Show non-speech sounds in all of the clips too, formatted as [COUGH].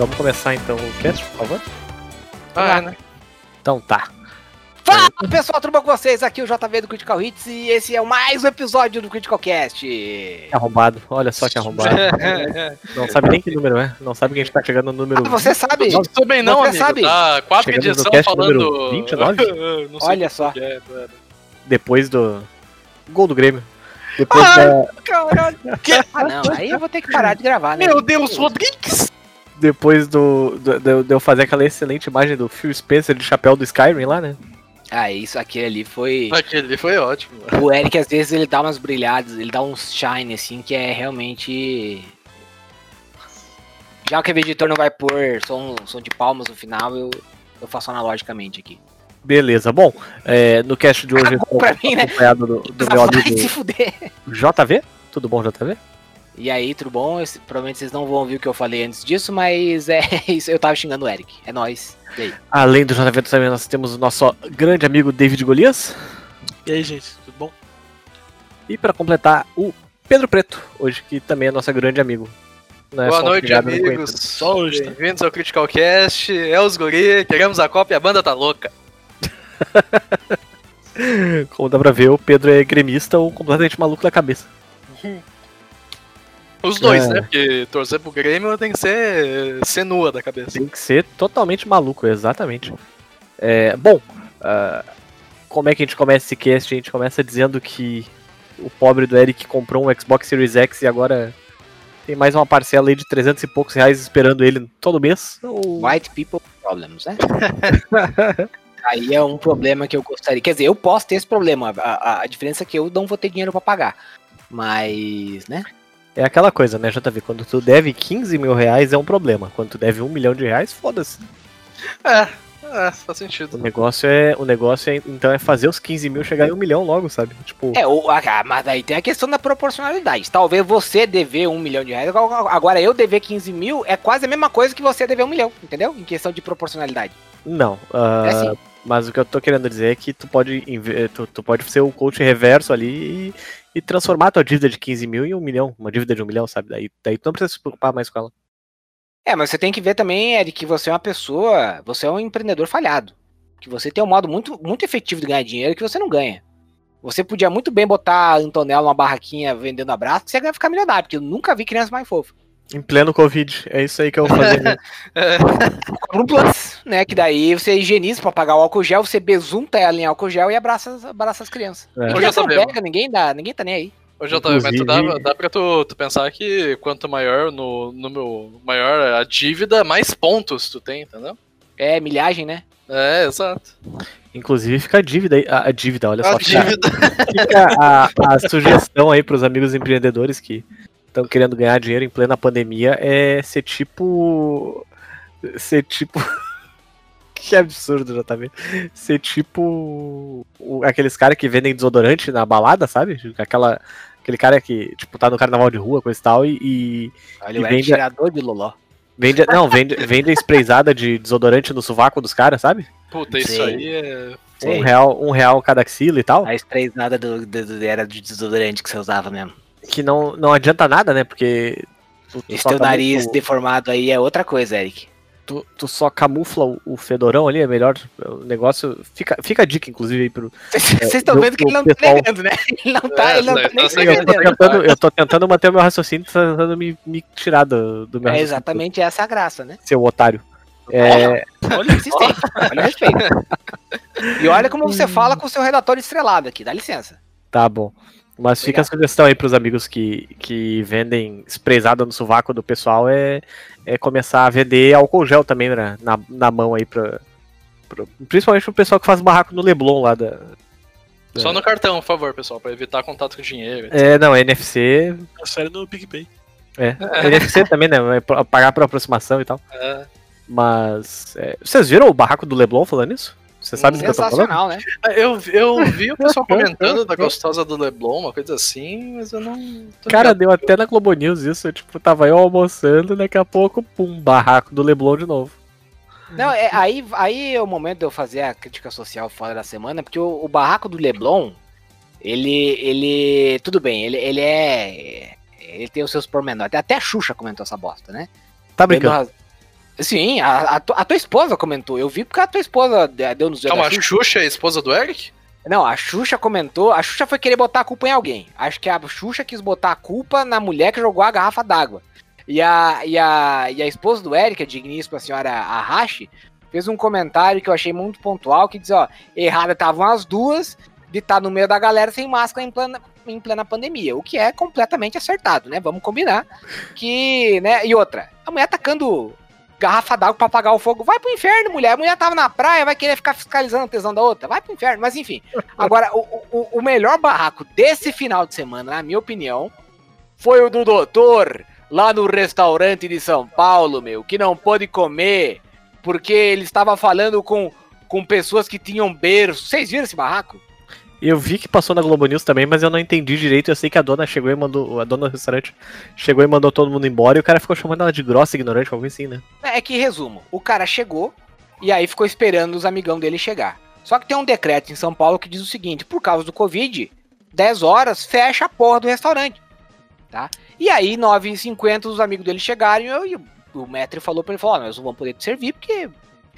Vamos começar então o cast, por favor? Ah, é, né? Então tá. Fala pessoal, tudo bom com vocês? Aqui é o JV do Critical Hits e esse é o mais um episódio do Critical Cast. Que arrombado. Olha só que arrombado. [LAUGHS] Não sabe nem que número é. Não sabe que a gente tá chegando no número. Ah, você sabe? Não tô bem não, Você amigo. sabe? Tá quatro cast falando... número 29? [LAUGHS] Não sei Olha só. é. Depois do. Gol do Grêmio. Depois Ah, da. Caralho. Ah, não, aí eu vou ter que parar de gravar, né? Meu Deus, Rodrigues! Depois do. do- de de eu fazer aquela excelente imagem do Phil Spencer de chapéu do Skyrim lá, né? Ah, isso aqui ali foi. Aquele foi ótimo. mano. O Eric às vezes ele dá umas brilhadas, ele dá uns shine assim que é realmente. Já que o editor não vai pôr som, som de palmas no final, eu, eu faço analogicamente aqui. Beleza. Bom, é, no cast de hoje eu estou pra mim, né? acompanhado do, do meu [LAUGHS] Vai se amigo fuder. JV. Tudo bom, JV? E aí, tudo bom? Esse- provavelmente vocês não vão ouvir o que eu falei antes disso, mas é [LAUGHS] isso. Eu tava xingando o Eric. É nóis. E aí? Além do JV também nós temos o nosso grande amigo David Golias. E aí, gente, tudo bom? E para completar, o Pedro Preto, hoje que também é nosso grande amigo. Não é Boa um noite, amigos. Bem-vindos ao Critical Cast. É os guri, queremos a cópia, a banda tá louca. [LAUGHS] Como dá pra ver, o Pedro é gremista ou completamente maluco da cabeça. [LAUGHS] Os dois, É. né? Porque torcer pro Grêmio tem que ser, ser nua da cabeça. Tem que ser totalmente maluco, exatamente. É, bom, ah, como é que a gente começa esse cast? A gente começa dizendo que o pobre do Eric comprou um Xbox Series X e agora tem mais uma parcela aí de 300 e poucos reais esperando ele todo mês. Ou- White people problems, né? [LAUGHS] aí é um problema que eu gostaria. Quer dizer, eu posso ter esse problema. A, a- a diferença é que eu não vou ter dinheiro pra pagar. Mas, né? É aquela coisa, né, JV? Quando tu deve 15 mil reais é um problema. Quando tu deve um milhão de reais, foda-se. É, é, faz O sentido. negócio é. O negócio é, então, é fazer os 15 mil chegar em um milhão logo, sabe? Tipo, É, o, a- mas aí tem a questão da proporcionalidade. Talvez você dever um milhão de reais, agora eu dever 15 mil é quase a mesma coisa que você dever um milhão, entendeu? Em questão de proporcionalidade. não. ah, É assim. Mas o que eu tô querendo dizer é que tu pode, tu, tu pode ser o coach reverso ali e, e transformar a tua dívida de 15 mil em um milhão. Uma dívida de um milhão, sabe? Daí, daí tu não precisa se preocupar mais com ela. É, mas você tem que ver também, Eric, que você é uma pessoa, você é um empreendedor falhado. Que você tem um modo muito, muito efetivo de ganhar dinheiro que você não ganha. Você podia muito bem botar a Antonella numa barraquinha vendendo abraço, que você ia ficar milionário, porque eu nunca vi criança mais fofa. Em pleno Covid. É isso aí que eu vou fazer. Compra [LAUGHS] [LAUGHS] um plus, né? Que daí você higieniza pra pagar o álcool gel, você besunta ela em álcool gel e abraça, abraça as crianças. É. Hoje eu pega, ninguém dá, ninguém tá nem aí. Ô, JV, mas tu dá, dá pra tu, tu pensar que quanto maior no, no meu maior a dívida, mais pontos tu tem, entendeu? É, milhagem, né? É, exato. Inclusive fica a dívida aí. A, a dívida, olha só. A fica- dívida. Fica a, a sugestão aí pros amigos empreendedores que estão querendo ganhar dinheiro em plena pandemia é ser tipo. Ser tipo. [LAUGHS] que absurdo, JV. Ser tipo. aqueles caras que vendem desodorante na balada, sabe? Aquela. Aquele cara que, tipo, tá no carnaval de rua, coisa e tal, e, e Olha, E vende- tirador de loló. vende. Não, vende, vende a sprayzada de desodorante no sovaco dos caras, sabe? Puta, isso Sei. aí é. Um real, um real cada axila e tal. A sprayzada do, do, do- era de desodorante que você usava mesmo. Que não, não adianta nada, né? Porque. tu- tu Esse teu nariz o- deformado aí é outra coisa, Eric. tu, tu só camufla o, o fedorão ali, é melhor. O negócio. Fica, fica a dica, inclusive, aí pro. Vocês estão do- vendo que ele não tá pessoal- negando, né? [LAUGHS] Ele não tá, É, ele não tá- tá nem tá sem- Eu tô, tentando, eu tô tentando manter o meu raciocínio, tô tentando me, me tirar do, do meu É exatamente essa a graça, né? seu otário. É, Olha, insistente. Olha o respeito. E olha como você [LAUGHS] fala com o seu redator estrelado aqui, dá licença. tá bom. Mas fica a sugestão aí pros amigos que, que vendem sprayzada no sovaco do pessoal é, é começar a vender álcool gel também na, na, na mão aí pra, pra- Principalmente pro pessoal que faz barraco no Leblon lá da. Só no cartão, por favor, pessoal, pra evitar contato com dinheiro. É, não, NFC. Transfere no PicPay. É. [LAUGHS] NFC também, né? Pra- pagar por aproximação e tal. É. Mas. é, vocês viram o barraco do Leblon falando isso? Você sabe do que eu tô falando? Sensacional, né? Eu, eu vi o pessoal [LAUGHS] comentando da gostosa do Leblon, uma coisa assim, mas eu não. tô Cara, deu até na Globo News isso. Tipo, tava eu almoçando, daqui a pouco, pum, barraco do Leblon de novo. Não, é, aí, aí é o momento de eu fazer a crítica social fora da semana, porque o, o barraco do Leblon, ele. ele. Tudo bem, ele, ele é. Ele tem os seus pormenores. Até a Xuxa comentou essa bosta, né? Tá Tendo brincando? Sim, a, a tu- a tua esposa comentou. Eu vi porque a tua esposa de- deu nos Calma, a Xuxa. É a esposa do Eric? Não, a Xuxa comentou. A Xuxa foi querer botar a culpa em alguém. Acho que a Xuxa quis botar a culpa na mulher que jogou a garrafa d'água. E a, e, a, e a esposa do Eric, a digníssima senhora Arrashi, fez um comentário que eu achei muito pontual, que diz, ó, errada estavam as duas de estar no meio da galera sem máscara em plena, em plena pandemia, o que é completamente acertado, né? Vamos combinar que, né? E outra, a mulher atacando garrafa d'água pra apagar o fogo, vai pro inferno, mulher. A mulher tava na praia, vai querer ficar fiscalizando a tesão da outra, vai pro inferno. Mas enfim, agora, o, o, o melhor barraco desse final de semana, na minha opinião, foi o do doutor lá no restaurante de São Paulo, meu, que não pôde comer porque ele estava falando com, com pessoas que tinham berço. Vocês viram esse barraco? Eu vi que passou na Globo News também, mas eu não entendi direito. Eu sei que a dona chegou e mandou. A dona do restaurante chegou e mandou todo mundo embora e o cara ficou chamando ela de grossa, ignorante, algo assim, né? É que, resumo, o cara chegou e aí ficou esperando os amigão dele chegar. Só que tem um decreto em São Paulo que diz o seguinte: por causa do Covid, 10 horas fecha a porra do restaurante. Tá? E aí, 9h50, os amigos dele chegaram e, eu- e o mestre falou pra ele: falou, ó, nós não vamos poder te servir porque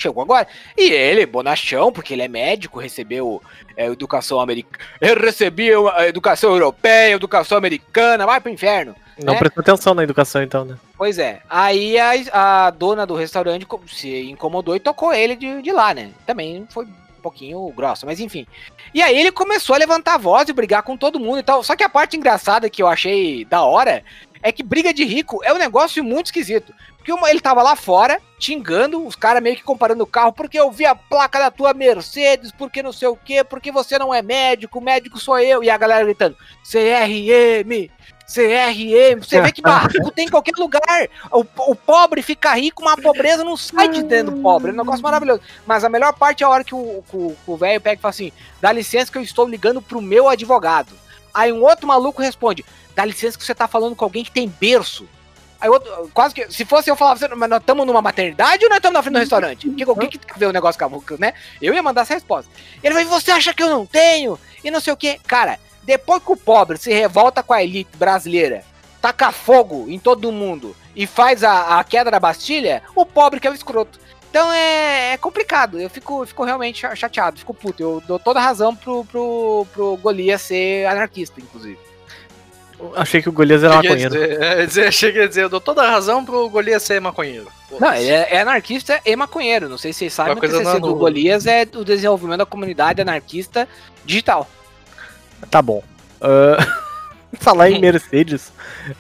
chegou agora. E ele, bonachão, porque ele é médico, recebeu é, educação americana. Eu recebi a educação europeia, educação americana, vai pro inferno. Não É. prestou atenção na educação, então, né? Pois é. Aí a, a dona do restaurante se incomodou e tocou ele de, de lá, né? Também foi um pouquinho grossa, mas enfim. E aí ele começou a levantar a voz e brigar com todo mundo e tal. Só que a parte engraçada que eu achei da hora é que briga de rico é um negócio muito esquisito. Porque ele tava lá fora, xingando, os caras meio que comparando o carro, porque eu vi a placa da tua Mercedes, porque não sei o quê, porque você não é médico, médico sou eu. E a galera gritando, CRM, CRM, você vê que barraco tem em qualquer lugar. O, o pobre fica rico, mas a pobreza não sai de dentro do pobre. É um negócio maravilhoso. Mas a melhor parte é a hora que o velho pega e fala assim: dá licença que eu estou ligando pro meu advogado. Aí um outro maluco responde: dá licença que você tá falando com alguém que tem berço. Aí outro, quase que. Se fosse eu falava, "Você- mas nós estamos numa maternidade ou nós estamos na frente do restaurante? O que, que, que tem o negócio com a né? Eu ia mandar essa resposta. Ele vai, você acha que eu não tenho? E não sei o que. Cara, depois que o pobre se revolta com a elite brasileira, taca fogo em todo mundo e faz a, a queda da Bastilha, o pobre que é o escroto. Então é, é complicado. Eu fico, fico realmente cha- chateado, fico puto. Eu dou toda a razão pro, pro, pro Golias ser anarquista, inclusive. Achei que o Golias era Cheguei a maconheiro. dizer, é, dizer, [LAUGHS] cheguei a dizer, eu dou toda a razão pro Golias ser maconheiro. Não, ele é, é anarquista e maconheiro. Não sei se vocês sabem, mas o coisa TCC não- do Golias é o desenvolvimento da comunidade anarquista digital. Tá bom. Ah, [LAUGHS] falar em Mercedes,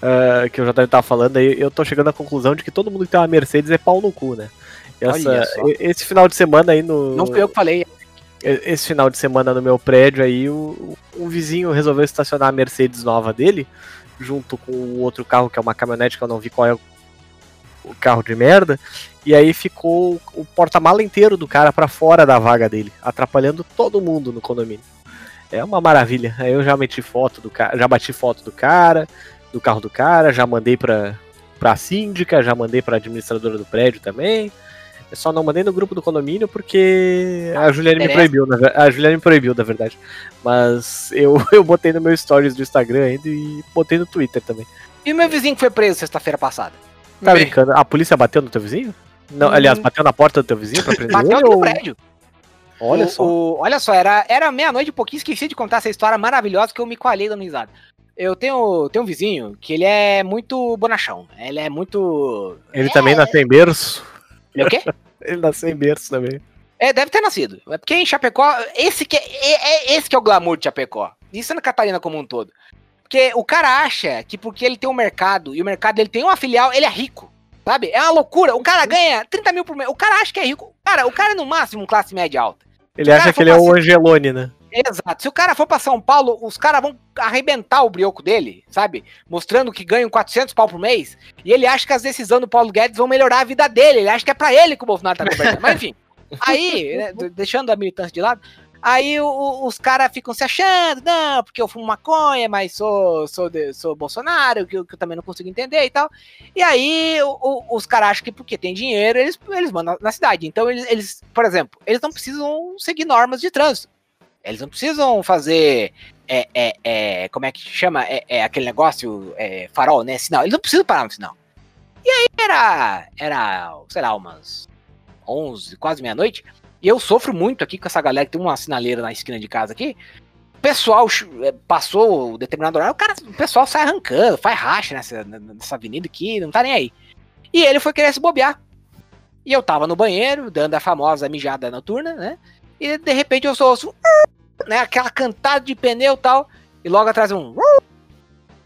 ah, que eu já tava falando aí, eu tô chegando à conclusão de que todo mundo que tem uma Mercedes é pau no cu, né? Essa- esse final de semana aí no. Não fui eu que falei. Esse final de semana no meu prédio aí, o, um vizinho resolveu estacionar a Mercedes nova dele, junto com o outro carro, que é uma caminhonete que eu não vi qual é o, carro de merda, e aí ficou o porta-mala inteiro do cara pra fora da vaga dele, atrapalhando todo mundo no condomínio. É uma maravilha. Aí eu já meti foto do cara, já bati foto do cara, do carro do cara, já mandei pra, pra síndica, já mandei pra administradora do prédio também. Eu só não mandei no grupo do condomínio porque a Juliane me proibiu, na a Juliane me proibiu, na verdade. Mas eu, [LAUGHS] eu botei no meu stories do Instagram ainda e botei no Twitter também. E o meu vizinho que foi preso sexta-feira passada? Tá Bem, brincando? A polícia bateu no teu vizinho? Não, Hum. aliás, bateu na porta do teu vizinho pra prender Bateu no prédio. Olha O- só. o- olha só, era, era meia-noite e pouquinho, esqueci de contar essa história maravilhosa que eu me coalhei dando risada. Eu tenho, tenho um vizinho que ele é muito bonachão. Ele é muito. Ele também nasceu em berço. Ele é o quê? [LAUGHS] Ele nasceu em berço também. É, deve ter nascido. É porque em Chapecó, esse que é, é- é- esse que é o glamour de Chapecó. e Santa Catarina como um todo. Porque o cara acha que porque ele tem um mercado e o mercado ele tem uma filial, ele é rico. Sabe? É uma loucura. O cara ganha 30 mil por mês. O cara acha que é rico. Cara, o cara é no máximo classe média alta. Ele acha que ele é o Angelone, né? Exato. Se o cara for pra São Paulo, os caras vão arrebentar o brioco dele, sabe? Mostrando que ganham 400 pau por mês. E ele acha que as decisões do Paulo Guedes vão melhorar a vida dele. Ele acha que é pra ele que o Bolsonaro tá conversando. Mas enfim. [LAUGHS] Aí, né, de- deixando a militância de lado, aí o- os caras ficam se achando, não, porque eu fumo maconha, mas sou, sou, de- sou Bolsonaro, que, eu- que eu também não consigo entender e tal. E aí o- o- os caras acham que porque tem dinheiro, eles, eles mandam na cidade. Então eles, eles, por exemplo, eles não precisam seguir normas de trânsito. Eles não precisam fazer. É, é, é, como é que chama? É, é aquele negócio é, farol, né? Sinal. Eles não precisam parar no sinal. E aí era. Era, sei lá, umas 11, quase meia-noite. E eu sofro muito aqui com essa galera que tem uma sinaleira na esquina de casa aqui. O pessoal é, passou o determinado horário, o, cara, o pessoal sai arrancando, faz racha nessa, nessa avenida aqui, não tá nem aí. E ele foi querer se bobear. E eu tava no banheiro, dando a famosa mijada noturna, né? E de repente eu um, né, aquela cantada de pneu e tal, e logo atrás um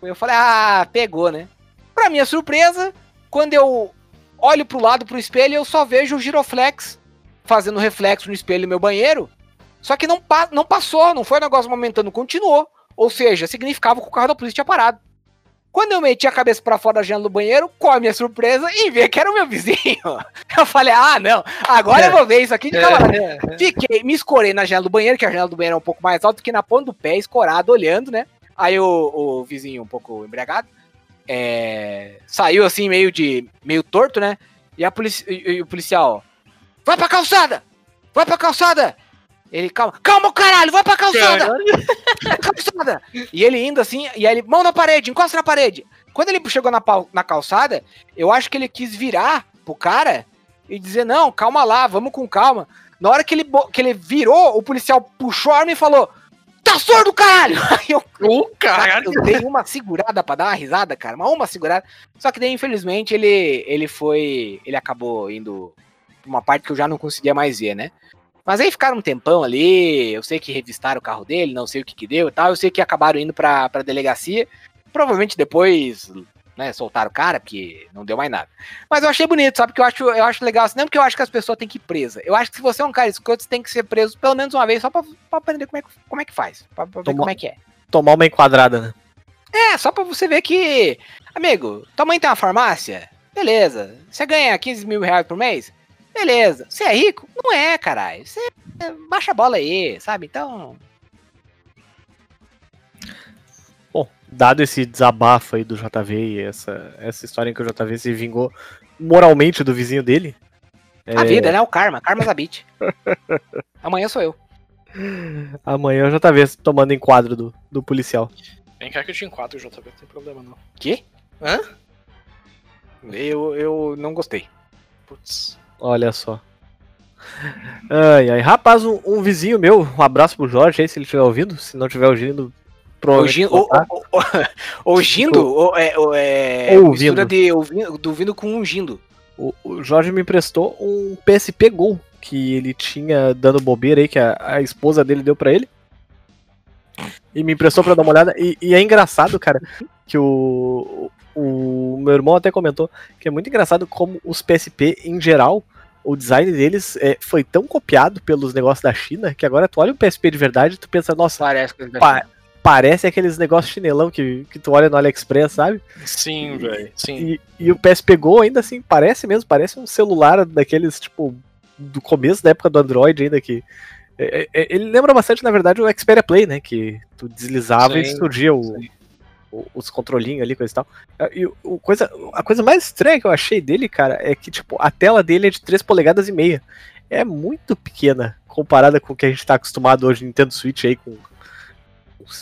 eu falei, ah, pegou, né? Pra minha surpresa, quando eu olho pro lado pro espelho, eu só vejo o giroflex fazendo reflexo no espelho do meu banheiro. Só que não, pa não passou, não foi um negócio momentâneo, continuou. Ou seja, significava que o carro da polícia tinha parado. Quando eu meti a cabeça pra fora da janela do banheiro, qual a minha surpresa? E ver que era o meu vizinho. [LAUGHS] Eu falei, ah, não, agora eu vou ver isso aqui de camarada. Fiquei, me escorei na janela do banheiro, que a janela do banheiro é um pouco mais alta, fiquei na ponta do pé, escorado, olhando, né? Aí o, o vizinho, um pouco embriagado, é, saiu assim, meio de. meio torto, né? E, a polici e, e o policial, vai pra calçada! Vai pra calçada! Ele, calma, calma, caralho, vai pra calçada! [LAUGHS] calçada! E ele indo assim, e aí ele, mão na parede, encosta na parede. Quando ele chegou na, na calçada, eu acho que ele quis virar pro cara e dizer, não, calma lá, vamos com calma. Na hora que ele, que ele virou, o policial puxou a arma e falou, tá surdo, caralho! [LAUGHS] Aí eu, O cara. eu dei uma segurada pra dar uma risada, cara, mas uma segurada. Só que daí, infelizmente, ele, ele foi, ele acabou indo pra uma parte que eu já não conseguia mais ver, né? Mas aí ficaram um tempão ali, eu sei que revistaram o carro dele, não sei o que que deu e tal, eu sei que acabaram indo pra, pra delegacia, provavelmente depois, né, soltaram o cara, porque não deu mais nada. Mas eu achei bonito, sabe, que eu acho, eu acho legal, assim, não porque eu acho que as pessoas têm que ir presa, eu acho que se você é um cara escroto, você tem que ser preso pelo menos uma vez, só pra, pra aprender como é, que- como é que faz, pra, pra ver como é que é. Tomar uma enquadrada, né? É, só pra você ver que, amigo, tua mãe tem uma farmácia? Beleza. Você ganha 15 mil reais por mês? Beleza. Você é rico? Não é, caralho. Você é, baixa a bola aí, sabe? Então. Bom, dado esse desabafo aí do JV e essa, essa história em que o JV se vingou moralmente do vizinho dele. A é, vida, né? O karma. Karma Zabit. [LAUGHS] Amanhã sou eu. Amanhã o JV tomando enquadro do, do policial. Vem cá que eu te enquadro, JB, não tem problema não. Que? Hã? Eu, eu não gostei. Putz. Olha só. Ai, ai. Rapaz, um, um vizinho meu, um abraço pro Jorge aí, se ele estiver ouvindo. Se não estiver ouvindo, provavelmente. Gindo, vou botar. o, o, o, o Gindo o- é, o- é Ouvindo. mistura de ouvindo, do vindo com um Gindo. O, o Jorge me emprestou um PSP Gol que ele tinha dando bobeira aí, que a, a esposa dele deu pra ele. E me emprestou pra dar uma olhada. E, e é engraçado, cara, que o, o meu irmão até comentou que é muito engraçado como os PSP, em geral, o design deles é, foi tão copiado pelos negócios da China que agora tu olha o PSP de verdade e tu pensa, nossa, Parece que Pa- parece aqueles negócios chinelão que, que tu olha no AliExpress, sabe? Sim, velho. Sim. E, e o PSP Go ainda assim, parece mesmo, parece um celular daqueles, tipo, do começo da época do Android ainda, que. é- é- ele lembra bastante, na verdade, o Xperia Play, né? Que tu deslizava e Sim, surgia o, sim. Os controlinhos ali, coisa e tal. E o, coisa, a coisa mais estranha que eu achei dele, cara, é que, tipo, a tela dele é de 3 polegadas e meia. É muito pequena comparada com o que a gente tá acostumado hoje no Nintendo Switch aí com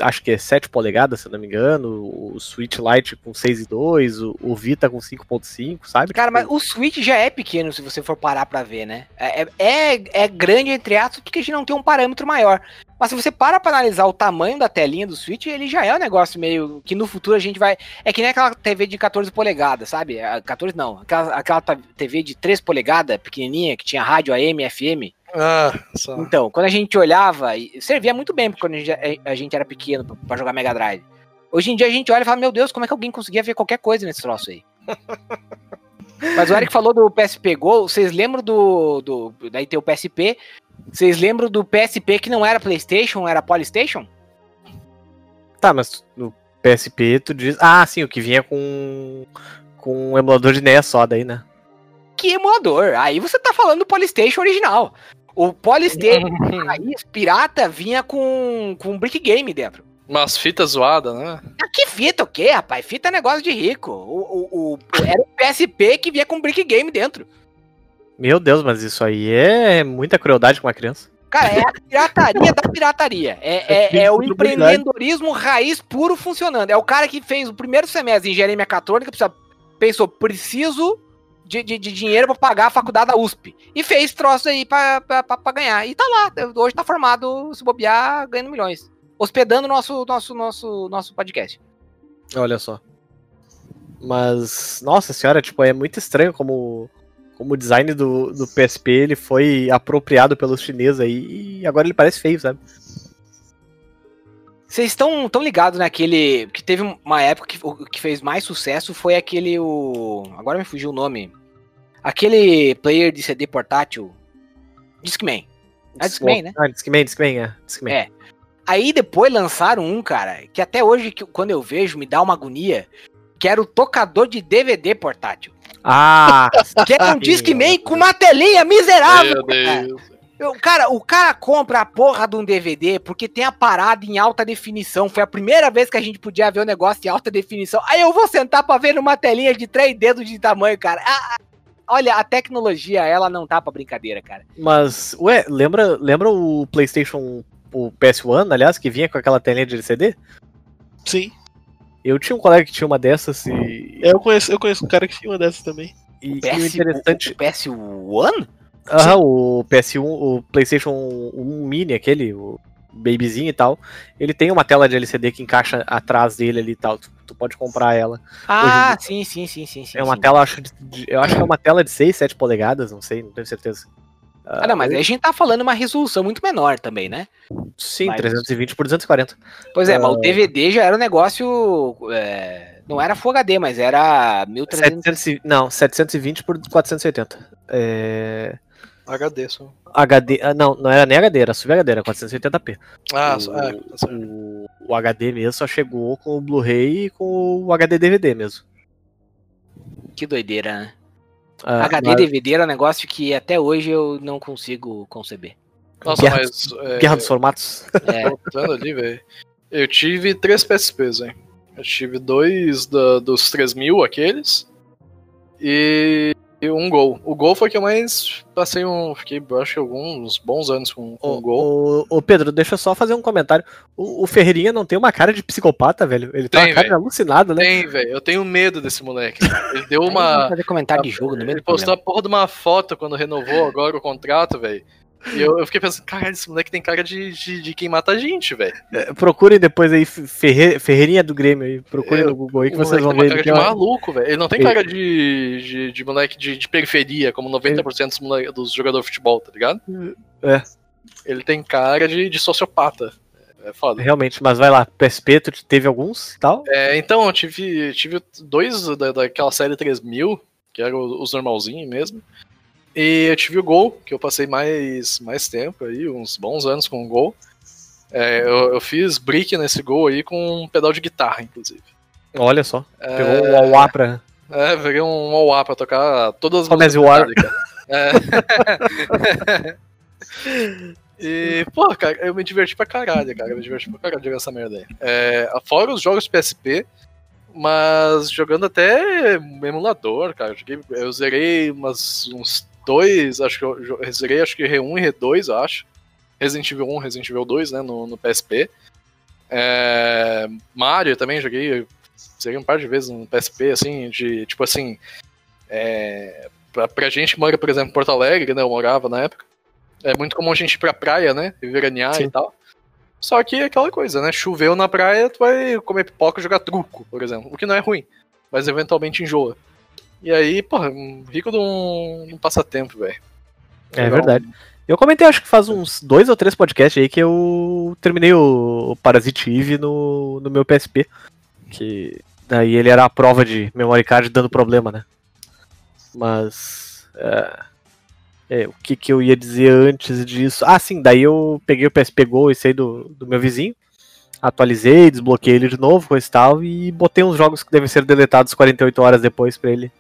acho que é 7 polegadas, se eu não me engano, o Switch Lite com 6,2, o, o Vita com 5.5, sabe? Cara, mas Tipo, o Switch já é pequeno se você for parar pra ver, né? É, é, é- é grande entre aspas porque a gente não tem um parâmetro maior. Mas se você para pra analisar o tamanho da telinha do Switch, ele já é um negócio meio que no futuro a gente vai. É que nem aquela TV de 14 polegadas, sabe? Ah, 14 não, aquela, aquela TV de 3 polegadas, pequenininha, que tinha rádio AM, FM. Ah, só. Então, quando a gente olhava, servia muito bem quando a gente, a gente era pequeno pra- pra jogar Mega Drive. Hoje em dia a gente olha e fala, meu Deus, como é que alguém conseguia ver qualquer coisa nesse troço aí? [LAUGHS] Mas o Eric falou do PSP Go, vocês lembram do, do. Daí tem o PSP. Vocês lembram do PSP que não era PlayStation, era Polystation? Tá, mas no PSP tu diz. Ah, sim, o que vinha com. Com um emulador de NES só daí, né? Que emulador? Aí você tá falando do Polystation original. O Polystation [LAUGHS] raiz pirata vinha com, com Brick Game dentro. Umas fitas zoadas, né? Ah, que fita o quê, rapaz? Fita é negócio de rico. O, o, o- era o PSP que vinha com Brick Game dentro. Meu Deus, mas isso aí é muita crueldade com uma criança. Cara, é a pirataria da pirataria. É, é, é o Tudo obrigado. empreendedorismo raiz puro funcionando. É o cara que fez o primeiro semestre de engenharia mecatrônica, pensou, preciso de, de, de dinheiro pra pagar a faculdade da USP. E fez troço aí pra ganhar. E tá lá, hoje tá formado, se bobear, ganhando milhões. Hospedando nosso, nosso, nosso, nosso podcast. Olha só. Mas, nossa senhora, tipo, é muito estranho como, como o design do, do PSP ele foi apropriado pelos chineses aí e agora ele parece feio, sabe? Vocês estão tão ligados naquele. Que teve uma época que o que fez mais sucesso foi aquele. O, agora me fugiu o nome. Aquele player de CD portátil. Discman. É Discman, né? Ah, Discman, Discman, é. Discman. É. Aí depois lançaram um, cara, que até hoje, que, quando eu vejo, me dá uma agonia. Que era o tocador de DVD portátil. Ah, [LAUGHS] Que era um Discman com uma telinha miserável. Meu Deus. Eu- cara, o cara compra a porra de um DVD porque tem a parada em alta definição. Foi a primeira vez que a gente podia ver o negócio em alta definição. Aí eu vou sentar pra ver numa telinha de três dedos de tamanho, cara. Ah, ah, olha, a tecnologia, ela não tá pra brincadeira, cara. mas, ué, lembra, lembra o PlayStation, o PS1, aliás, que vinha com aquela telinha de LCD? Sim. Eu tinha um colega que tinha uma dessas e. Eu conheço, eu conheço um cara que tinha uma dessas também. e, e o PS, interessante. o PS1? Aham, o PS1, o PlayStation 1 Mini, aquele, o babyzinho e tal, ele tem uma tela de LCD que encaixa atrás dele ali e tal. Tu, tu pode comprar ela. Ah, sim, sim, sim, sim, sim. é uma sim. tela, acho, de- de- eu acho que é uma tela de 6, 7 polegadas, não sei, não tenho certeza. Ah, não, mas aí a gente tá falando uma resolução muito menor também, né? Sim, mas- 320 por 240. Pois é, mas Ah. o DVD já era um negócio. é, não era Full HD, mas era 1300. 700, e- não, 720 por 480. É, HD só. HD, ah, não, não era nem HD, era Sub HD, era 480p. Ah, o, é, tá o, o HD mesmo só chegou com o Blu-ray e com o HD DVD mesmo. Que doideira, né? Ah, HD mas- DVD era um negócio que até hoje eu não consigo conceber. Nossa, Guerra, mas. É, Guerra dos Formatos. É, Voltando ali, velho. Eu tive três PSPs, velho. Eu tive dois da- dos 3000, aqueles. E, e um Gol. O Gol foi que eu mais passei um. Fiquei, eu acho que alguns bons anos com, com o Gol. Ô, Pedro, deixa eu só fazer um comentário. O, o Ferreirinha não tem uma cara de psicopata, velho. Ele tem, Tem, uma cara alucinada, né? Tem, velho. Eu tenho medo desse moleque. Ele deu uma. fazer comentário de jogo no meio Ele do postou programa. a porra de uma foto quando renovou agora o contrato, velho. E eu, eu fiquei pensando, caralho, esse moleque tem cara de, de, de quem mata a gente, velho. É, Procurem depois aí Ferre- Ferreirinha do Grêmio aí. Procurem É, no Google aí que vocês vão ver. cara Ele de tem uma- maluco, velho. Ele não tem Ele- cara de, de, de moleque de, de periferia, como 90% dos, moleque, dos jogadores de futebol, tá ligado? É. Ele tem cara de, de sociopata. É foda. Realmente, mas vai lá. PSP, tu teve alguns e tal? É, então, eu tive, tive dois da, daquela série 3000, que eram os normalzinhos mesmo. E eu tive o Gol, que eu passei mais, mais tempo aí, uns bons anos com o Gol. É, eu, eu fiz brick nesse Gol aí com um pedal de guitarra, inclusive. Olha só. É, Pegou um wah pra. É, peguei um wah pra tocar todas as Como músicas. Metallica. É. [LAUGHS] e, pô, cara, eu me diverti pra caralho, cara. Eu me diverti pra caralho jogando essa merda aí. É, fora os jogos PSP, mas jogando até emulador, cara. Eu, joguei- eu zerei umas, uns dois, acho que eu, jo- eu zerei acho que R1 e R2, eu acho. Resident Evil 1, Resident Evil 2, né, no, no PSP. É, Mario também joguei, zerei um par de vezes no PSP, assim, de, tipo assim, é, pra, pra gente que mora, por exemplo, em Porto Alegre, né, eu morava na época, é muito comum a gente ir pra praia, né, e veranear Sim. e tal. Só que é aquela coisa, né, choveu na praia, tu vai comer pipoca e jogar truco, por exemplo, o que não é ruim, mas eventualmente enjoa. E aí, porra, rico de um, de um passatempo, velho. É verdade. Eu comentei, acho que faz uns dois ou três podcasts aí que eu terminei o Parasite Eve no, no meu PSP. Que daí ele era a prova de memory card dando problema, né? Mas. É, é, o que, que eu ia dizer antes disso? Ah, sim, daí eu peguei o PSP Go e saí do, do meu vizinho. Atualizei, desbloqueei ele de novo, coisa e tal, e botei uns jogos que devem ser deletados 48 horas depois pra ele.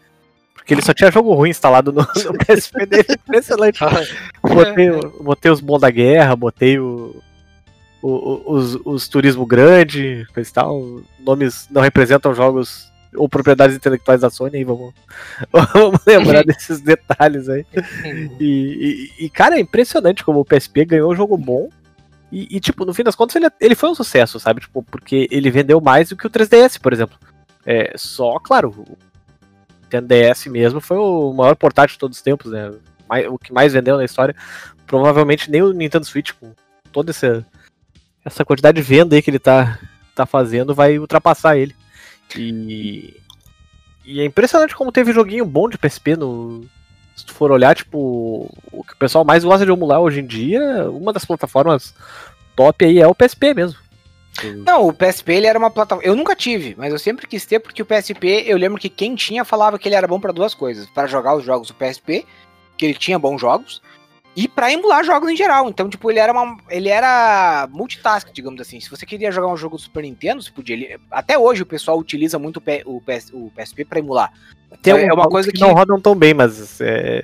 Porque ele só tinha jogo ruim instalado no, no [LAUGHS] PSP dele, impressionante. Botei, o- botei os bons da guerra, botei o, o- os, os turismo grande, coisa e tal. Nomes não representam jogos ou propriedades intelectuais da Sony, aí vamos, [LAUGHS] vamos lembrar desses detalhes aí. E, e- e, cara, é impressionante como o PSP ganhou um jogo bom. E, e, tipo, no fim das contas, ele, ele foi um sucesso, sabe? Tipo, porque ele vendeu mais do que o 3DS, por exemplo. É, só, claro, Nintendo DS mesmo foi o maior portátil de todos os tempos, né? O que mais vendeu na história. Provavelmente nem o Nintendo Switch, com toda essa, essa quantidade de venda aí que ele tá, tá fazendo, vai ultrapassar ele. E, e é impressionante como teve joguinho bom de PSP no. Se tu for olhar, tipo, o que o pessoal mais gosta de emular hoje em dia, uma das plataformas top aí é o PSP mesmo. Não, o PSP ele era uma plataforma. Eu nunca tive, mas eu sempre quis ter porque o PSP, eu lembro que quem tinha falava que ele era bom pra duas coisas, Pra jogar os jogos do PSP, que ele tinha bons jogos, e pra emular jogos em geral. Então, tipo, ele era uma ele era multitask, digamos assim. Se você queria jogar um jogo do Super Nintendo, você podia, ele- até hoje o pessoal utiliza muito o, P- o PS, o PSP pra emular. Tem É alguns uma coisa que que- não rodam tão bem, mas é,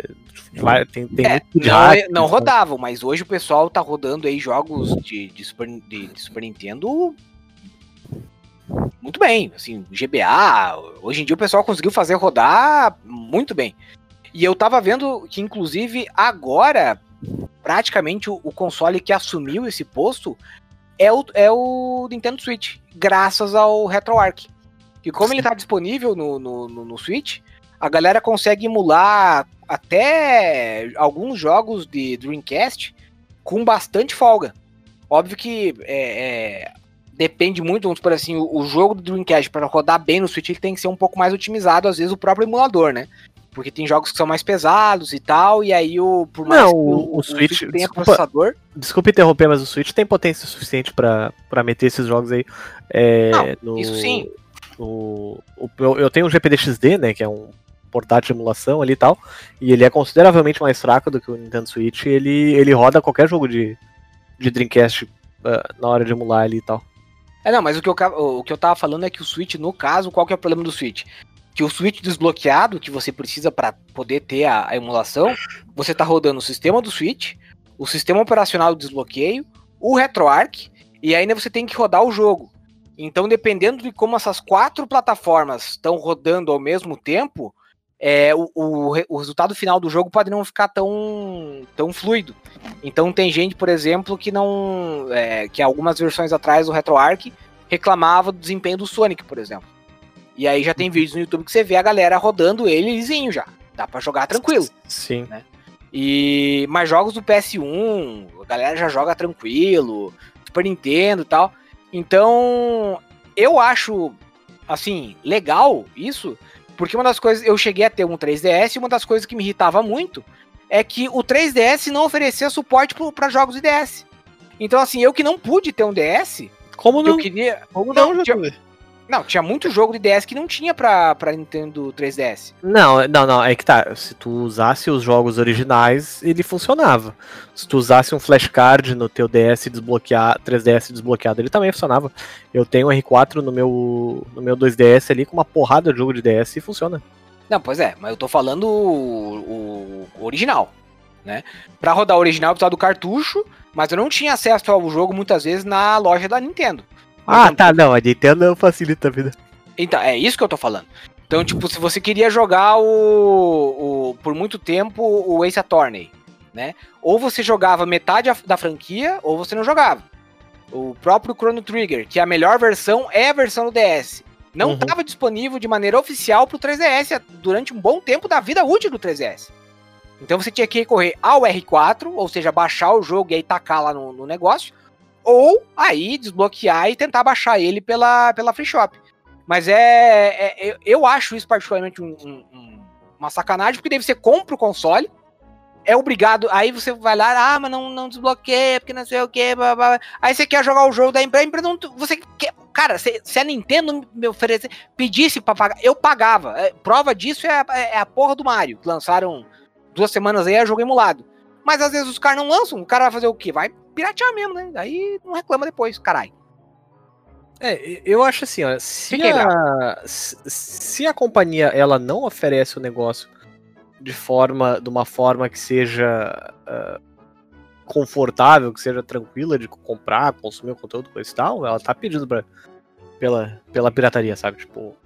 vai- tem, tem É, não, hack, não então- rodavam, mas hoje o pessoal tá rodando aí jogos de, de, Super, de, de Super Nintendo muito bem, assim, GBA, hoje em dia o pessoal conseguiu fazer rodar muito bem. E eu tava vendo que, inclusive, agora, praticamente o, o console que assumiu esse posto é o, é o Nintendo Switch, graças ao RetroArch. E como ele tá disponível no, no, no, no Switch, a galera consegue emular até alguns jogos de Dreamcast com bastante folga. Óbvio que é, é, depende muito, vamos por assim, o, o jogo do Dreamcast para rodar bem no Switch ele tem que ser um pouco mais otimizado, às vezes o próprio emulador, né? Porque tem jogos que são mais pesados e tal, e aí o por mais Não, que o- o Switch- tenha desculpa. processador, Desculpa interromper, mas o Switch tem potência suficiente pra meter esses jogos aí. É, Não, no, isso sim. no- o- eu, eu tenho um GPD-XD, né, que é um portátil de emulação ali e tal, e ele é consideravelmente mais fraco do que o Nintendo Switch, ele, ele roda qualquer jogo de, de Dreamcast ah, na hora de emular ali e tal. É, não, mas o que, eu, o que eu tava falando é que o Switch, no caso, qual que é o problema do Switch? Que o Switch desbloqueado, que você precisa para poder ter a, a emulação, você tá rodando o sistema do Switch, o sistema operacional do desbloqueio, o RetroArch, e ainda você tem que rodar o jogo. Então, dependendo de como essas quatro plataformas estão rodando ao mesmo tempo, é, o, o, o resultado final do jogo pode não ficar tão, tão fluido. Então tem gente, por exemplo, que não. é, que algumas versões atrás do RetroArch reclamava do desempenho do Sonic, por exemplo. E aí já tem vídeos no YouTube que você vê a galera rodando ele lisinho já. Dá pra jogar tranquilo. Sim. E mas jogos do PS1, a galera já joga tranquilo, Super Nintendo e tal. Então, eu acho assim, legal isso, porque uma das coisas eu cheguei a ter um 3DS e uma das coisas que me irritava muito é que o 3DS não oferecia suporte para jogos de DS. Então, assim, eu que não pude ter um DS, Como eu não? queria. Como Não, não, JV? Não, tinha muito jogo de DS que não tinha pra, pra Nintendo 3DS. Não, não, não, é que tá. Se tu usasse os jogos originais, ele funcionava. Se tu usasse um flashcard no teu DS desbloqueado, 3DS desbloqueado, ele também funcionava. Eu tenho o R4 no meu, no meu 2DS ali com uma porrada de jogo de DS e funciona. Não, pois é, mas eu tô falando o, o original, né? Pra rodar o original eu precisava do cartucho, mas eu não tinha acesso ao jogo muitas vezes na loja da Nintendo. Ah, exemplo, tá, não, a Nintendo facilita a vida. Então, é isso que eu tô falando. Então, tipo, se você queria jogar o, o- por muito tempo o Ace Attorney, né? Ou você jogava metade da franquia, ou você não jogava. O próprio Chrono Trigger, que a melhor versão é a versão do DS. Não Uhum. estava disponível de maneira oficial pro 3DS durante um bom tempo da vida útil do 3DS. Então você tinha que recorrer ao R4, ou seja, baixar o jogo e aí tacar lá no, no negócio, ou aí desbloquear e tentar baixar ele pela, pela Free Shop. Mas é, é- eu- eu acho isso particularmente um- um- um- uma sacanagem, porque daí você compra o console, é obrigado. Aí você vai lá, ah, mas não, não desbloqueia, porque não sei o que. Aí você quer jogar o jogo da empresa, não, você quer. Cara, se, se a Nintendo me oferecer, pedisse pra pagar, eu pagava. É, prova disso é, é a porra do Mario, lançaram duas semanas aí, é jogo emulado. Mas às vezes os caras não lançam, o cara vai fazer o quê? Vai piratear mesmo, né? Aí não reclama depois, caralho. É, eu acho assim, ó, se Fiquei a, se se a companhia ela não oferece o negócio de forma, de uma forma que seja ah, confortável, que seja tranquila de comprar, consumir o conteúdo, coisa e tal, ela tá pedindo pra, pela, pela pirataria, sabe? Tipo,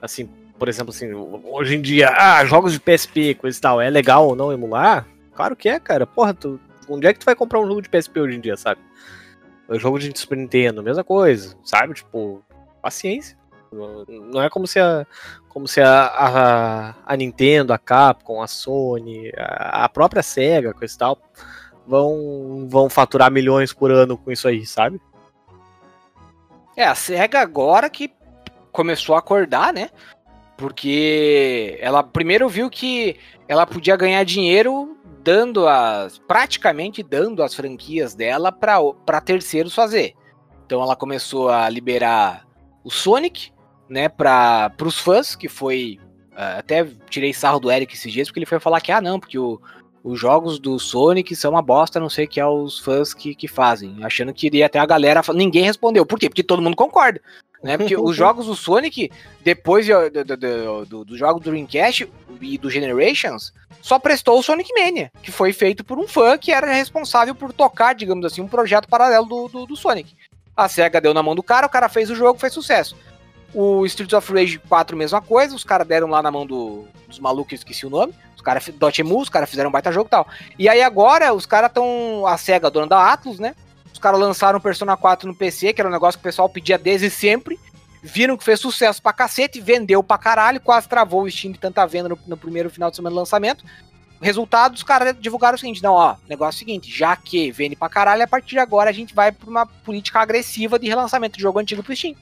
assim, por exemplo, assim, hoje em dia, ah, jogos de PSP, coisa e tal, é legal ou não emular? Claro que é, cara. Porra, tu, onde é que tu vai comprar um jogo de PSP hoje em dia, sabe? O jogo de Super Nintendo, mesma coisa, sabe? Tipo, paciência. Não- é como se a, como se a, a, a Nintendo, a Capcom, a Sony, a, a própria Sega, coisa e tal, vão, vão faturar milhões por ano com isso aí, sabe? É, a SEGA agora que começou a acordar, né? Porque ela primeiro viu que ela podia ganhar dinheiro dando as. praticamente dando as franquias dela para terceiros fazer. Então ela começou a liberar o Sonic, né, para os fãs, que foi. ah, até tirei sarro do Eric esses dias, porque ele foi falar que, ah, não, porque o, os jogos do Sonic são uma bosta, não sei o que é os fãs que, que fazem. Achando que iria até a galera. Ninguém respondeu. Por quê? Porque todo mundo concorda. Né? Porque os [LAUGHS] jogos do Sonic, depois de- do, do, do, do, do jogo do Dreamcast e do Generations, só prestou o Sonic Mania, que foi feito por um fã que era responsável por tocar, digamos assim, um projeto paralelo do, do, Sonic. A SEGA deu na mão do cara, o cara fez o jogo, fez sucesso. O Streets of Rage 4, mesma coisa, os caras deram lá na mão do- dos malucos, eu esqueci o nome. Os caras, Dotemu, os caras fizeram um baita jogo e tal. E aí agora, os caras estão, a SEGA, dona da Atlus, né? Os caras lançaram o Persona 4 no PC, que era um negócio que o pessoal pedia desde sempre. Viram que fez sucesso pra cacete, vendeu pra caralho, quase travou o Steam de tanta venda no, no primeiro final de semana do lançamento. Resultado, os caras divulgaram o seguinte: não, ó, negócio é o seguinte, já que vende pra caralho, a partir de agora a gente vai pra uma política agressiva de relançamento de jogo antigo pro Steam.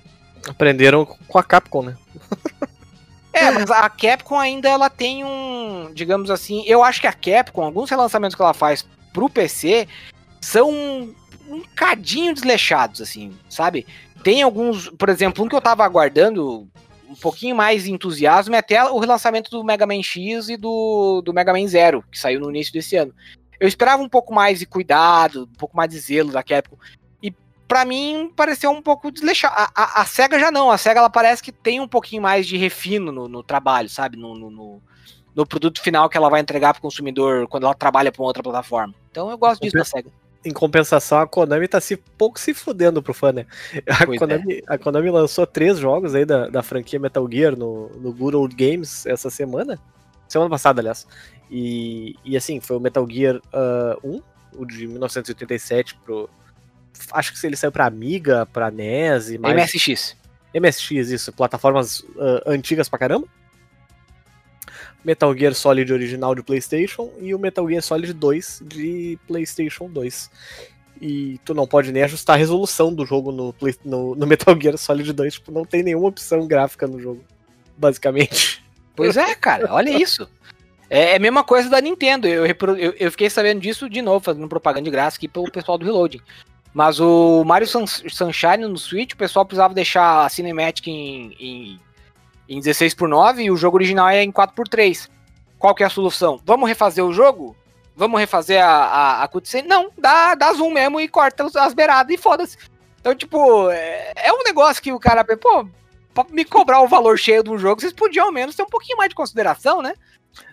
Aprenderam com a Capcom, né? É, mas a Capcom ainda ela tem um, digamos assim, eu acho que a Capcom, alguns relançamentos que ela faz pro PC são um, cadinho desleixados, assim, sabe? Tem alguns, por exemplo, um que eu tava aguardando um pouquinho mais de entusiasmo é até o relançamento do Mega Man X e do, do Mega Man Zero, que saiu no início desse ano. Eu esperava um pouco mais de cuidado, um pouco mais de zelo da Capcom. E pra mim pareceu um pouco desleixado. A, a, a SEGA já não, a SEGA ela parece que tem um pouquinho mais de refino no, no trabalho, sabe? No, no, no, no produto final que ela vai entregar pro consumidor quando ela trabalha pra uma outra plataforma. Então eu gosto disso da SEGA. Em compensação, a Konami tá se pouco se fudendo pro fã, né? A Pois Konami, a Konami lançou três jogos aí da, da franquia Metal Gear no, no Good Old Games essa semana. Semana passada, aliás. E, e assim, foi o Metal Gear ah, 1, o de 1987 pro. Acho que ele saiu pra Amiga, pra NES e mais. MSX. MSX, isso, plataformas ah, antigas pra caramba. Metal Gear Solid original de PlayStation e o Metal Gear Solid 2 de PlayStation 2. E tu não pode nem ajustar a resolução do jogo no, Play- no, no [LAUGHS] Metal Gear Solid 2, tipo, não tem nenhuma opção gráfica no jogo, basicamente. Pois é, cara, olha isso. É é a mesma coisa da Nintendo. Eu, eu, eu fiquei sabendo disso de novo, fazendo propaganda de graça aqui pelo pessoal do Reloading. Mas o Mario Sun- Sunshine no Switch, o pessoal precisava deixar a Cinematic em, em, em 16 por 9 e o jogo original é em 4 por 3 Qual que é a solução? Vamos refazer o jogo? Vamos refazer a, a, a cutscene? Não, dá, dá zoom mesmo e corta as beiradas e foda-se. Então, tipo, é, é um negócio que o cara, pô, pra me cobrar o valor cheio de um jogo, vocês podiam ao menos ter um pouquinho mais de consideração, né?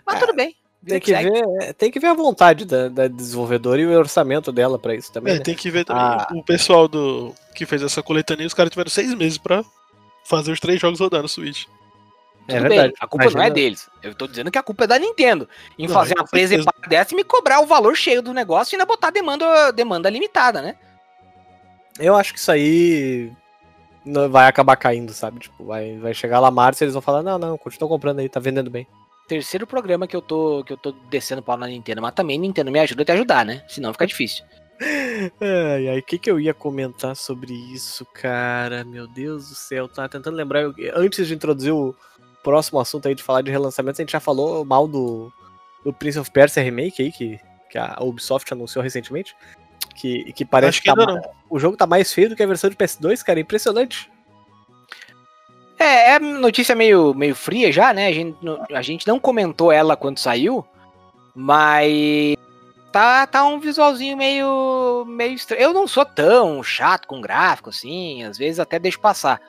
Mas É, tudo bem. Tem que, Segue. ver, tem que ver a vontade da, da desenvolvedora e o orçamento dela pra isso também. É, né? tem que ver também. Ah. O pessoal do que fez essa coletânea, os caras tiveram seis meses pra fazer os três jogos rodar no Switch. É Tudo verdade. bem, a culpa não é deles. Eu tô dizendo que a culpa é da Nintendo. Em Não, fazer uma presepada dessa e me cobrar o valor cheio do negócio e ainda botar demanda, demanda limitada, né? Eu acho que isso aí vai acabar caindo, sabe? Tipo, vai, vai chegar lá março e eles vão falar, não, não, continua comprando aí, tá vendendo bem. Terceiro programa que eu tô que eu tô descendo pau na Nintendo, mas também Nintendo me ajuda a te ajudar, né? Senão fica difícil. [LAUGHS] Ai, ai, o que, que eu ia comentar sobre isso, cara? Meu Deus do céu, tá tentando lembrar. eu- antes de introduzir o próximo assunto aí de falar de relançamentos, a gente já falou mal do, do Prince of Persia Remake aí, que que a Ubisoft anunciou recentemente. Que, que parece Acho que tá ainda ma- o jogo tá mais feio do que a versão de PS2, cara. É impressionante. É, é notícia meio, meio fria já, né? A gente, não- a gente não comentou ela quando saiu, mas tá, tá um visualzinho meio, meio estranho. Eu não sou tão chato com gráfico assim, às vezes até deixo passar.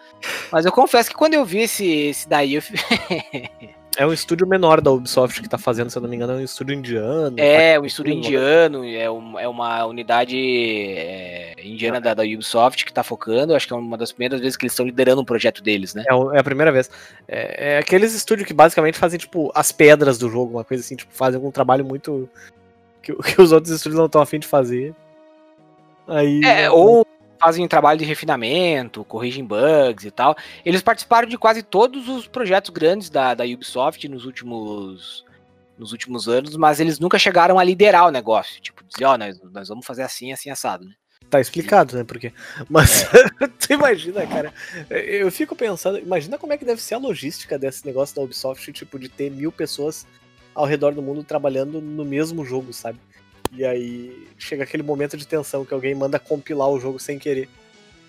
Mas eu confesso que quando eu vi esse, esse daí, eu, [LAUGHS] É um estúdio menor da Ubisoft que tá fazendo, se eu não me engano, é um estúdio indiano. é tá- um estúdio uma- indiano, é, um- é uma unidade é, indiana da, da Ubisoft que tá focando. Acho que é uma das primeiras vezes que eles estão liderando um projeto deles, né? É, é a primeira vez. É, é aqueles estúdios que basicamente fazem, tipo, as pedras do jogo, uma coisa assim, tipo, fazem algum trabalho muito. Que, [LAUGHS] que os outros estúdios não estão afim de fazer. Aí. É, ou fazem trabalho de refinamento, corrigem bugs e tal. Eles participaram de quase todos os projetos grandes da, da Ubisoft nos últimos, nos últimos anos, mas eles nunca chegaram a liderar o negócio. Tipo, dizer, ó, nós, nós vamos fazer assim, assim, assado, né? Tá explicado, né? Porque. Mas [LAUGHS] tu imagina, cara. Eu fico pensando, imagina como é que deve ser a logística desse negócio da Ubisoft, tipo, de ter mil pessoas ao redor do mundo trabalhando no mesmo jogo, sabe? E aí chega aquele momento de tensão que alguém manda compilar o jogo sem querer.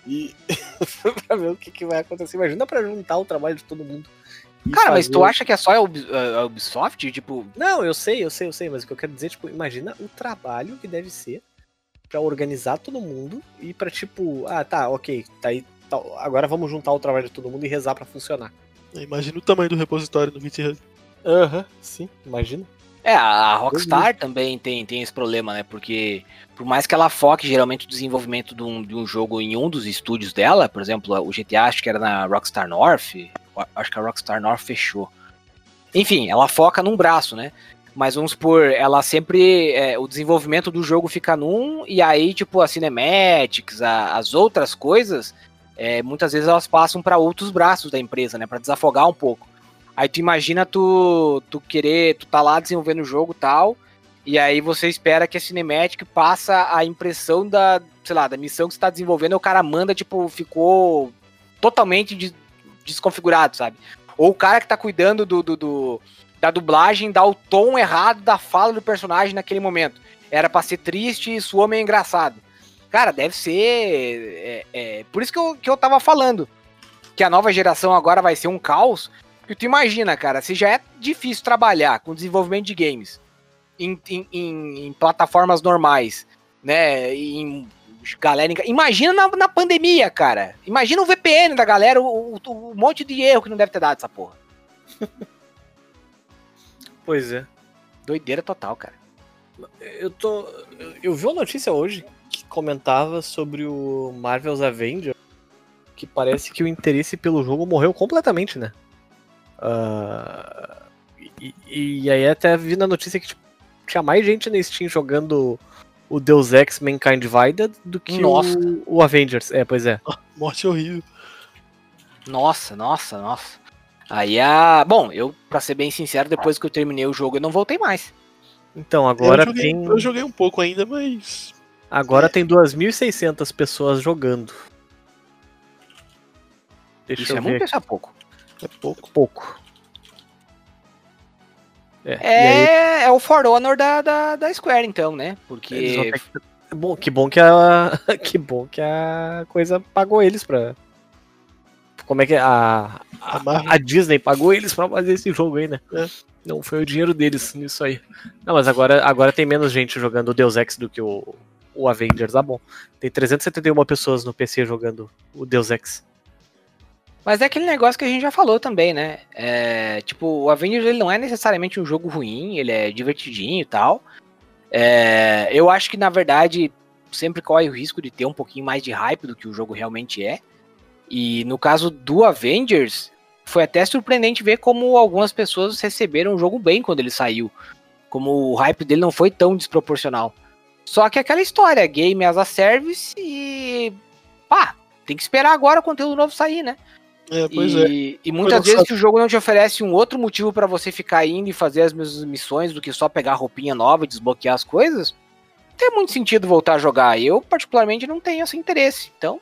E [LAUGHS] pra ver o que, que vai acontecer. Imagina pra juntar o trabalho de todo mundo. Cara, mas fazer- tu acha que é só a, Ubi- a Ubisoft? Tipo, Não, eu sei, eu sei, eu sei, mas o que eu quero dizer, tipo, imagina o trabalho que deve ser pra organizar todo mundo e pra, tipo, ah, tá, ok, tá aí, tá, agora vamos juntar o trabalho de todo mundo e rezar pra funcionar. Imagina o tamanho do repositório no GitHub. Aham, sim, imagina. É, a Rockstar também tem, tem esse problema, né? Porque por mais que ela foque geralmente o desenvolvimento de um, de um jogo em um dos estúdios dela, por exemplo, o GTA acho que era na Rockstar North, acho que a Rockstar North fechou. Enfim, ela foca num braço, né? Mas vamos supor, ela sempre. é, o desenvolvimento do jogo fica num, e aí, tipo, as cinematics, a- as outras coisas, é, muitas vezes elas passam para outros braços da empresa, né? Para desafogar um pouco. Aí tu imagina tu, tu querer, tu tá lá desenvolvendo o jogo tal, e aí você espera que a Cinematic passa a impressão da, sei lá, da missão que você tá desenvolvendo, e o cara manda, tipo, ficou totalmente des- desconfigurado, sabe? Ou o cara que tá cuidando do, do- do- da dublagem dá o tom errado da fala do personagem naquele momento. Era pra ser triste e soou meio engraçado. Cara, deve ser. é- é, por isso que eu, que eu tava falando. Que a nova geração agora vai ser um caos. Porque tu imagina, cara, se já é difícil trabalhar com desenvolvimento de games em, em- em- em plataformas normais, né? Em galera. Imagina na, na pandemia, cara. Imagina o VPN da galera, o, o- o monte de erro que não deve ter dado essa porra. [LAUGHS] Pois é. Doideira total, cara. Eu tô. Eu vi uma notícia hoje que comentava sobre o Marvel's Avenger, que parece que o interesse pelo jogo morreu completamente, né? Ah, e, e aí até vi na notícia que tipo, tinha mais gente na Steam jogando o Deus Ex Mankind Divided do que Nossa. o, o Avengers. É, pois é. [LAUGHS] Morte horrível. Nossa, nossa, nossa. Aí a. Bom, eu, pra ser bem sincero, depois que eu terminei o jogo, eu não voltei mais. Então, agora eu, joguei, tem. eu joguei um pouco ainda, mas. Agora tem 2.600 pessoas jogando. Deixa Isso eu é ver. muito isso é pouco? É pouco. pouco. É, aí É, é o For Honor da, da, da Square, então, né? eles Porque. vão ter que- Bom, que bom que a. [LAUGHS] que bom que a coisa pagou eles pra. Como é que é? A, A a Disney pagou eles pra fazer esse jogo aí, né? É. Não foi o dinheiro deles nisso aí. Não, mas agora, agora tem menos gente jogando o Deus Ex do que o, o Avengers. Ah, bom. Tem 371 pessoas no PC jogando o Deus Ex. Mas é aquele negócio que a gente já falou também, né? É, tipo, o Avengers ele não é necessariamente um jogo ruim, ele é divertidinho e tal. É, eu acho que, na verdade, sempre corre o risco de ter um pouquinho mais de hype do que o jogo realmente é. E no caso do Avengers, foi até surpreendente ver como algumas pessoas receberam o jogo bem quando ele saiu. Como o hype dele não foi tão desproporcional. Só que aquela história, game as a service e. pá, tem que esperar agora o conteúdo novo sair, né? É, pois é. e, e muitas vezes se o jogo não te oferece um outro motivo pra você ficar indo e fazer as mesmas missões do que só pegar roupinha nova e desbloquear as coisas, não tem muito sentido voltar a jogar. Eu, particularmente, não tenho esse interesse. Então,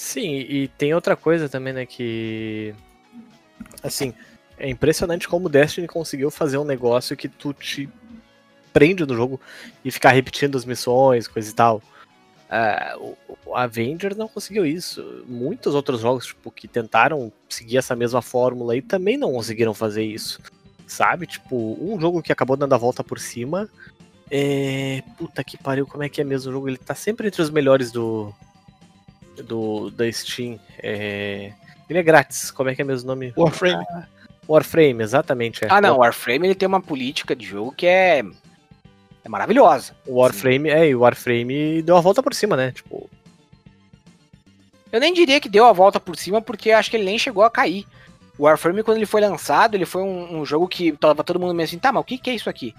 Sim, e tem outra coisa também, né, que assim, é impressionante como o Destiny conseguiu fazer um negócio que tu te prende no jogo e ficar repetindo as missões, coisa e tal. Ah, o, Avengers não conseguiu isso. Muitos outros jogos tipo, que tentaram seguir essa mesma fórmula e também não conseguiram fazer isso. Sabe? Tipo, um jogo que acabou dando a volta por cima. É. Puta que pariu, como é que é mesmo o jogo? Ele tá sempre entre os melhores do. Do, da Steam. É... Ele é grátis, como é que é mesmo o nome? Warframe. Warframe, exatamente. É. Ah, não, o Warframe ele tem uma política de jogo que é. É maravilhosa. O Warframe, é, e o Warframe deu a volta por cima, né? Tipo, Eu nem diria que deu a volta por cima, porque acho que ele nem chegou a cair. O Warframe, quando ele foi lançado, ele foi um, um jogo que tava todo mundo meio assim, tá, mas o que, que é isso aqui?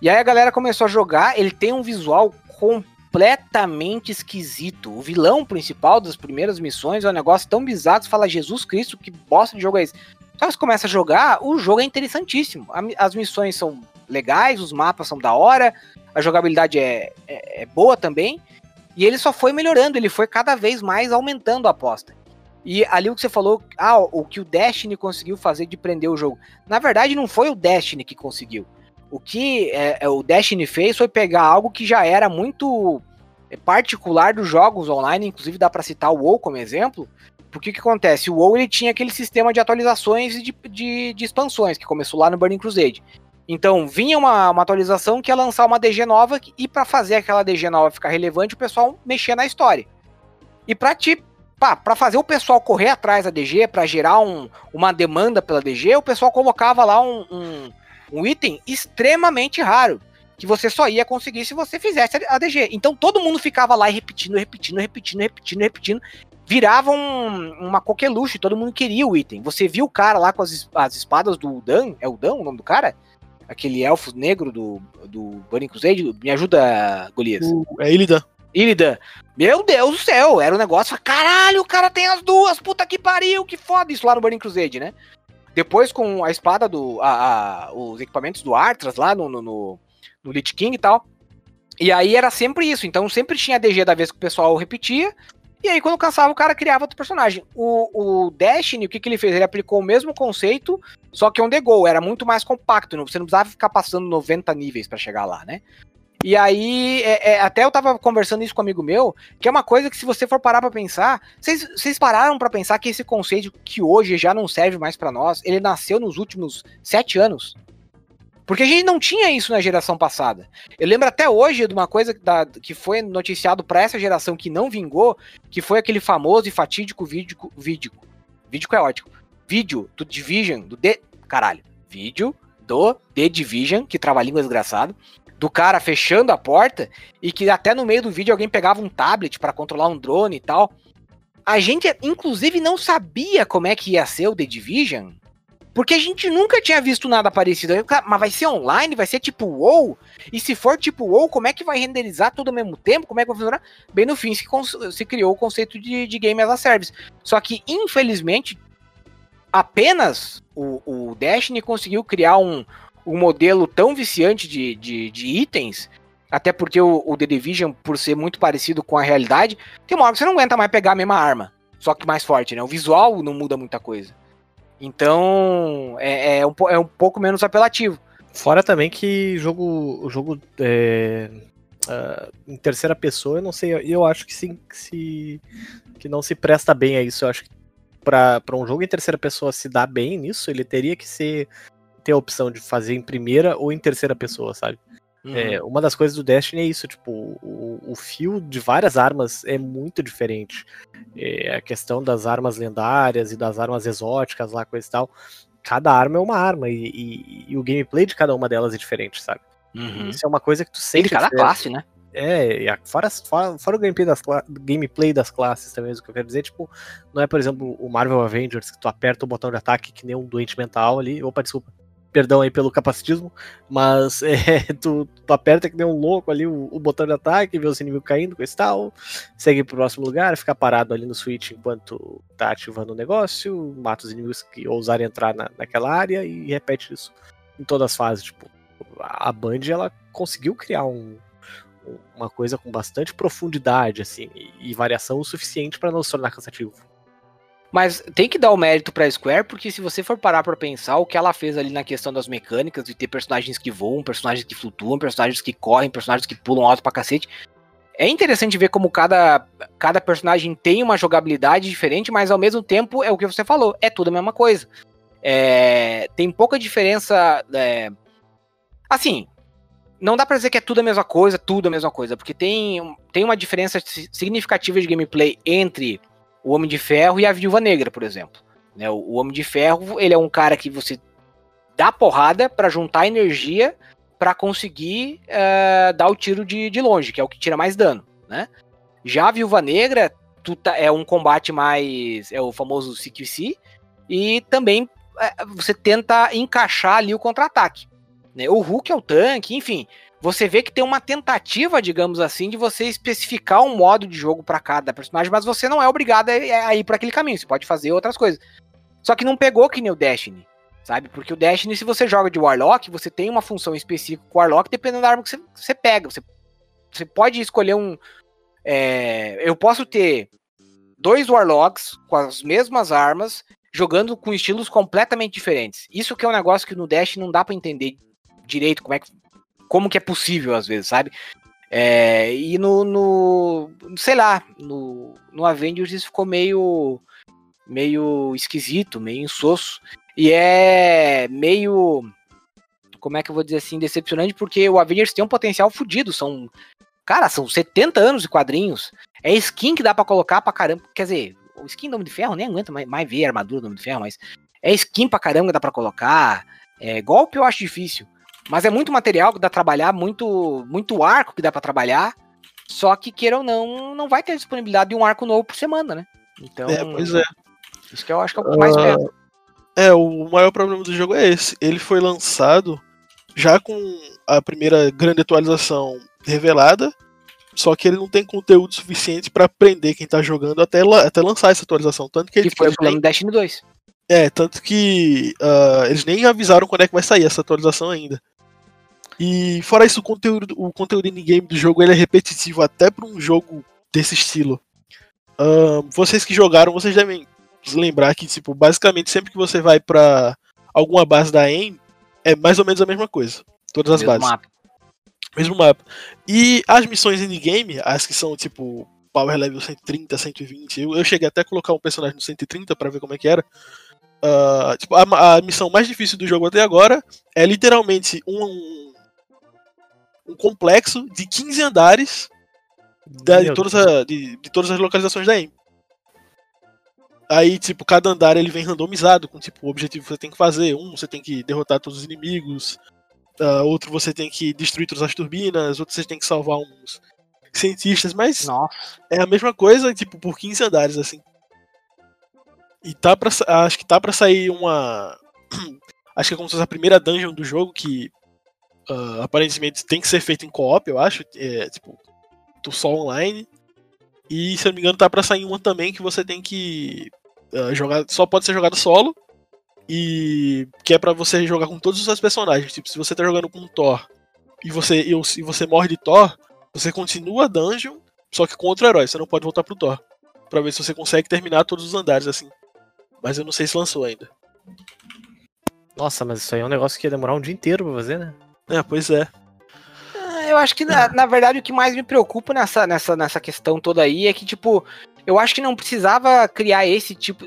E aí a galera começou a jogar, ele tem um visual completamente esquisito. O vilão principal das primeiras missões é um negócio tão bizarro, que você fala, Jesus Cristo, que bosta de jogo é esse? Só que você começa a jogar, o jogo é interessantíssimo. As missões são legais, os mapas são da hora, a jogabilidade é, é- é boa também. E ele só foi melhorando, ele foi cada vez mais aumentando a aposta. E ali o que você falou, ah, o que o Destiny conseguiu fazer de prender o jogo. Na verdade, não foi o Destiny que conseguiu. O que é, é, o Destiny fez foi pegar algo que já era muito é, particular dos jogos online, inclusive dá pra citar o WoW como exemplo. Porque o que acontece? O WoW ele tinha aquele sistema de atualizações e de, de, de expansões, que começou lá no Burning Crusade. Então, vinha uma, uma atualização que ia lançar uma DG nova, e para fazer aquela DG nova ficar relevante, o pessoal mexia na história. E pra te pá, pra fazer o pessoal correr atrás da DG, pra gerar um- uma demanda pela DG, o pessoal colocava lá um, um, um item extremamente raro, que você só ia conseguir se você fizesse a DG. Então todo mundo ficava lá repetindo, repetindo, repetindo, repetindo, repetindo. Virava um- uma coqueluche, todo mundo queria o item. Você viu o cara lá com as, as espadas do Dan, é o Dan o nome do cara? Aquele elfo negro do, do Burning Crusade? Me ajuda, Golias. O- É Illidan. Illidan. Meu Deus do céu, era um negócio, caralho, o cara tem as duas, puta que pariu, que foda isso lá no Burning Crusade, né? Depois com a espada do, a- a- os equipamentos do Arthas lá no, no, no, no Lich King e tal. E aí era sempre isso, então sempre tinha a DG da vez que o pessoal repetia, e aí quando cansava o cara criava outro personagem. O, o Destiny, o que, que ele fez? Ele aplicou o mesmo conceito, só que on the go, era muito mais compacto, você não precisava ficar passando 90 níveis pra chegar lá, né? E aí, é- é, até eu tava conversando isso com um amigo meu, que é uma coisa que se você for parar pra pensar, vocês, pararam pra pensar que esse conceito que hoje já não serve mais pra nós, ele nasceu nos últimos sete anos? Porque a gente não tinha isso na geração passada. Eu lembro até hoje de uma coisa da- que foi noticiado pra essa geração que não vingou, que foi aquele famoso e fatídico vídeo, vídeo, vídeo é ótimo, vídeo do Division, do The, caralho, vídeo do The Division, que trava língua desgraçado, do cara fechando a porta e que até no meio do vídeo alguém pegava um tablet pra controlar um drone e tal. A gente, inclusive, não sabia como é que ia ser o The Division, porque a gente nunca tinha visto nada parecido. Cara, Mas vai ser online? Vai ser tipo WoW? E se for tipo WoW, como é que vai renderizar tudo ao mesmo tempo? Como é que vai funcionar? Bem no fim se, se criou o conceito de, de Game as a Service. Só que, infelizmente, apenas o, o Destiny conseguiu criar um, um modelo tão viciante de, de, de itens, até porque o, o The Division, por ser muito parecido com a realidade, tem uma hora que você não aguenta mais pegar a mesma arma, só que mais forte, né? O visual não muda muita coisa. Então, é, é, um, é um pouco menos apelativo. Fora também que jogo, jogo é, ah, em terceira pessoa, eu não sei, eu acho que sim, que, se, que não se presta bem a isso. Eu acho que pra um jogo em terceira pessoa se dar bem nisso, ele teria que ser ter a opção de fazer em primeira ou em terceira pessoa, sabe? É, uma das coisas do Destiny é isso, tipo, o, o fio de várias armas é muito diferente. É, a questão das armas lendárias e das armas exóticas lá, coisa e tal. Cada arma é uma arma e, e- e o gameplay de cada uma delas é diferente, sabe? Uhum. Isso é uma coisa que tu sente. de cada a diferença. classe, né? É, e fora, fora, fora o gameplay das, gameplay das classes também, o que eu quero dizer, tipo, não é, por exemplo, o Marvel Avengers, que tu aperta o botão de ataque que nem um doente mental ali. Opa, desculpa. Perdão aí pelo capacitismo, mas [LAUGHS] é, tu, tu aperta que nem um louco ali o, o botão de ataque, vê os inimigos caindo, coisa e tal, segue pro próximo lugar, fica parado ali no switch enquanto tá ativando o negócio, mata os inimigos que ousarem entrar na, naquela área e repete isso em todas as fases. Tipo, a Band ela conseguiu criar um, uma coisa com bastante profundidade assim e, e variação o suficiente para não se tornar cansativo. Mas tem que dar o mérito pra Square, porque se você for parar pra pensar o que ela fez ali na questão das mecânicas, de ter personagens que voam, personagens que flutuam, personagens que correm, personagens que pulam alto pra cacete. É interessante ver como cada, cada personagem tem uma jogabilidade diferente, mas ao mesmo tempo é o que você falou, é tudo a mesma coisa. É, tem pouca diferença. é, assim, não dá pra dizer que é tudo a mesma coisa, tudo a mesma coisa, porque tem, tem uma diferença si- significativa de gameplay entre o Homem de Ferro e a Viúva Negra, por exemplo. Né, o, o Homem de Ferro, ele é um cara que você dá porrada pra juntar energia pra conseguir eh, dar o tiro de, de longe, que é o que tira mais dano, né? Já a Viúva Negra tá- é um combate mais. é o famoso CQC, e também eh, você tenta encaixar ali o contra-ataque. Né? O Hulk é o tanque, enfim. Você vê que tem uma tentativa, digamos assim, de você especificar um modo de jogo pra cada personagem, mas você não é obrigado a ir por aquele caminho. Você pode fazer outras coisas. Só que não pegou que nem o Destiny, sabe? Porque o Destiny, se você joga de Warlock, você tem uma função específica com o Warlock, dependendo da arma que você, você pega. Você, você pode escolher um. é, eu posso ter dois Warlocks com as mesmas armas, jogando com estilos completamente diferentes. Isso que é um negócio que no Dash não dá pra entender direito como é que, como que é possível às vezes, sabe? É, e no, no sei lá, no, no Avengers isso ficou meio meio esquisito, meio insosso e é meio como é que eu vou dizer assim, decepcionante porque o Avengers tem um potencial fodido, são cara, são 70 anos de quadrinhos. É skin que dá pra colocar pra caramba, quer dizer, o skin do Homem de Ferro nem aguenta mais, mais ver a armadura do Homem de Ferro, mas é skin pra caramba que dá pra colocar. É, golpe eu acho difícil. Mas é muito material que dá pra trabalhar, muito, muito arco que dá pra trabalhar. Só que, queira ou não, não vai ter disponibilidade de um arco novo por semana, né? Então, É, pois é. isso que eu acho que é o que mais pesa. É, o maior problema do jogo é esse. Ele foi lançado já com a primeira grande atualização revelada, só que ele não tem conteúdo suficiente pra prender quem tá jogando até, la- até lançar essa atualização. Tanto que Que foi o problema do Destiny 2. é, tanto que ah, eles nem avisaram quando é que vai sair essa atualização ainda. E fora isso, o conteúdo, o conteúdo in-game do jogo ele é repetitivo até pra um jogo desse estilo. Ah, vocês que jogaram, vocês devem lembrar que, tipo, basicamente sempre que você vai pra alguma base da AIM, é mais ou menos a mesma coisa. Todas as Mesmo bases. mapa. Mesmo mapa. E as missões in-game, as que são, tipo, Power Level 130, 120, eu, eu cheguei até a colocar um personagem no 130 pra ver como é que era. Ah, tipo, a, a missão mais difícil do jogo até agora é literalmente um, um complexo de 15 andares da- de, todas a- de, de todas as localizações da AIM. Aí, tipo, cada andar ele vem randomizado com tipo o objetivo que você tem que fazer. Um, você tem que derrotar todos os inimigos. ah, outro, você tem que destruir todas as turbinas. Outro, você tem que salvar uns cientistas. Mas Nossa. é a mesma coisa, tipo, por 15 andares, assim. E tá pra, acho que tá pra sair uma. [CLEARS THROAT] acho que é como se fosse a primeira dungeon do jogo, que ah, aparentemente tem que ser feita em co-op, eu acho. É, tipo, tu só online. E se eu não me engano, tá pra sair uma também que você tem que ah, jogar. Só pode ser jogado solo. E que é pra você jogar com todos os seus personagens. Tipo, se você tá jogando com Thor e você, e, e você morre de Thor, você continua dungeon, só que com outro herói. Você não pode voltar pro Thor. Pra ver se você consegue terminar todos os andares assim. Mas eu não sei se lançou ainda. Nossa, mas isso aí é um negócio que ia demorar um dia inteiro pra fazer, né? É, pois é. Ah, Eu acho que, na, na verdade, o que mais me preocupa nessa, nessa, nessa questão toda aí é que, tipo, eu acho que não precisava criar esse tipo.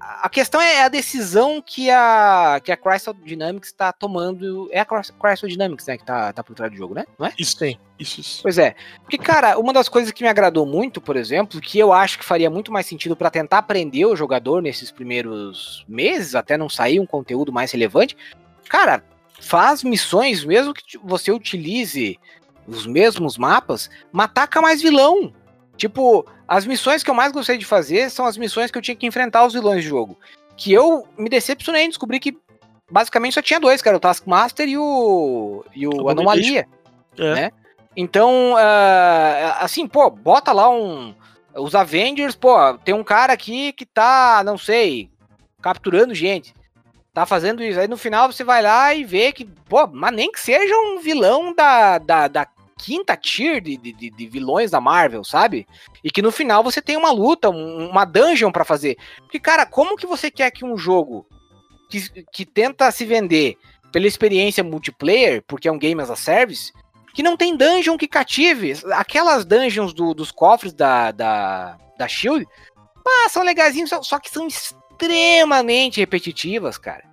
A questão é a decisão que a, que a Crystal Dynamics está tomando. É a Crys- Crystal Dynamics, né, que tá, tá por trás do jogo, né? Não é? Isso tem. Isso, isso. Pois é. Porque, cara, uma das coisas que me agradou muito, por exemplo, que eu acho que faria muito mais sentido pra tentar aprender o jogador nesses primeiros meses, até não sair um conteúdo mais relevante, cara, faz missões, mesmo que você utilize os mesmos mapas, mas ataca mais vilão. Tipo, as missões que eu mais gostei de fazer são as missões que eu tinha que enfrentar os vilões do jogo. Que eu me decepcionei em descobrir que basicamente só tinha dois, cara, o Taskmaster e o, e o. Anomalia. É. Né? Então, ah, assim, pô, bota lá um. Os Avengers, pô, tem um cara aqui que tá, não sei, capturando gente. Tá fazendo isso. Aí no final você vai lá e vê que, pô, mas nem que seja um vilão da, da, da quinta tier de, de, de- vilões da Marvel, sabe? E que no final você tem uma luta, um- uma dungeon pra fazer. Porque, cara, como que você quer que um jogo que, que tenta se vender pela experiência multiplayer, porque é um game as a service, que não tem dungeon que cative. Aquelas dungeons do- dos cofres da, da, da Shield, ah, são legaisinhos, só, só que são extremamente repetitivas, cara.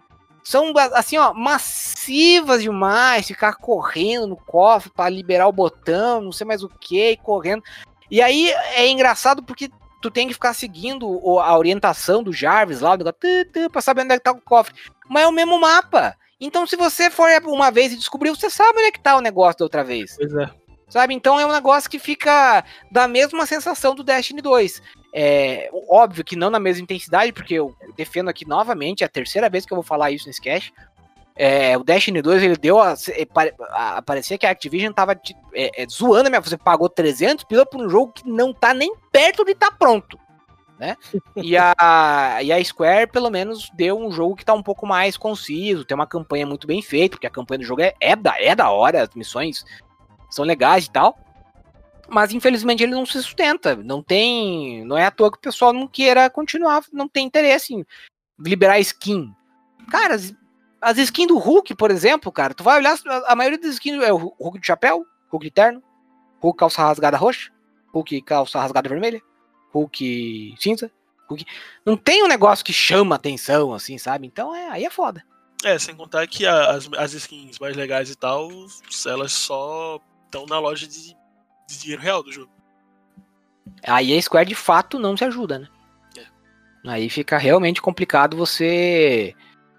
São, assim, ó, massivas demais, ficar correndo no cofre pra liberar o botão, não sei mais o que, e correndo. E aí é engraçado porque tu tem que ficar seguindo a orientação do Jarvis lá, pra saber onde é que tá o cofre. Mas é o mesmo mapa. Então, se você for uma vez e descobrir, você sabe onde é que tá o negócio da outra vez. Pois é. Sabe? Então é um negócio que fica da mesma sensação do Destiny 2. É óbvio que não na mesma intensidade, porque eu defendo aqui novamente, é a terceira vez que eu vou falar isso nesse cast. É, o Destiny 2 ele deu a, é, a, a parecer que a Activision tava é, é, zoando, minha, você pagou 300 pila por um jogo que não tá nem perto de tá pronto, né? E a, e a Square pelo menos deu um jogo que tá um pouco mais conciso, tem uma campanha muito bem feita, porque a campanha do jogo é, é, da, é da hora, as missões são legais e tal. Mas infelizmente ele não se sustenta. Não tem. Não é à toa que o pessoal não queira continuar, não tem interesse em liberar skin. Cara, as, as skins do Hulk, por exemplo, cara, tu vai olhar, a, maioria das skins é o Hulk de chapéu, Hulk de terno, Hulk calça rasgada roxa, Hulk calça rasgada vermelha, Hulk cinza. Hulk... Não tem um negócio que chama atenção, assim, sabe? Então é, aí é foda. É, sem contar que as, as skins mais legais e tal, elas só estão na loja de, de dinheiro real do jogo. Aí a Square de fato não se ajuda, né? Aí fica realmente complicado você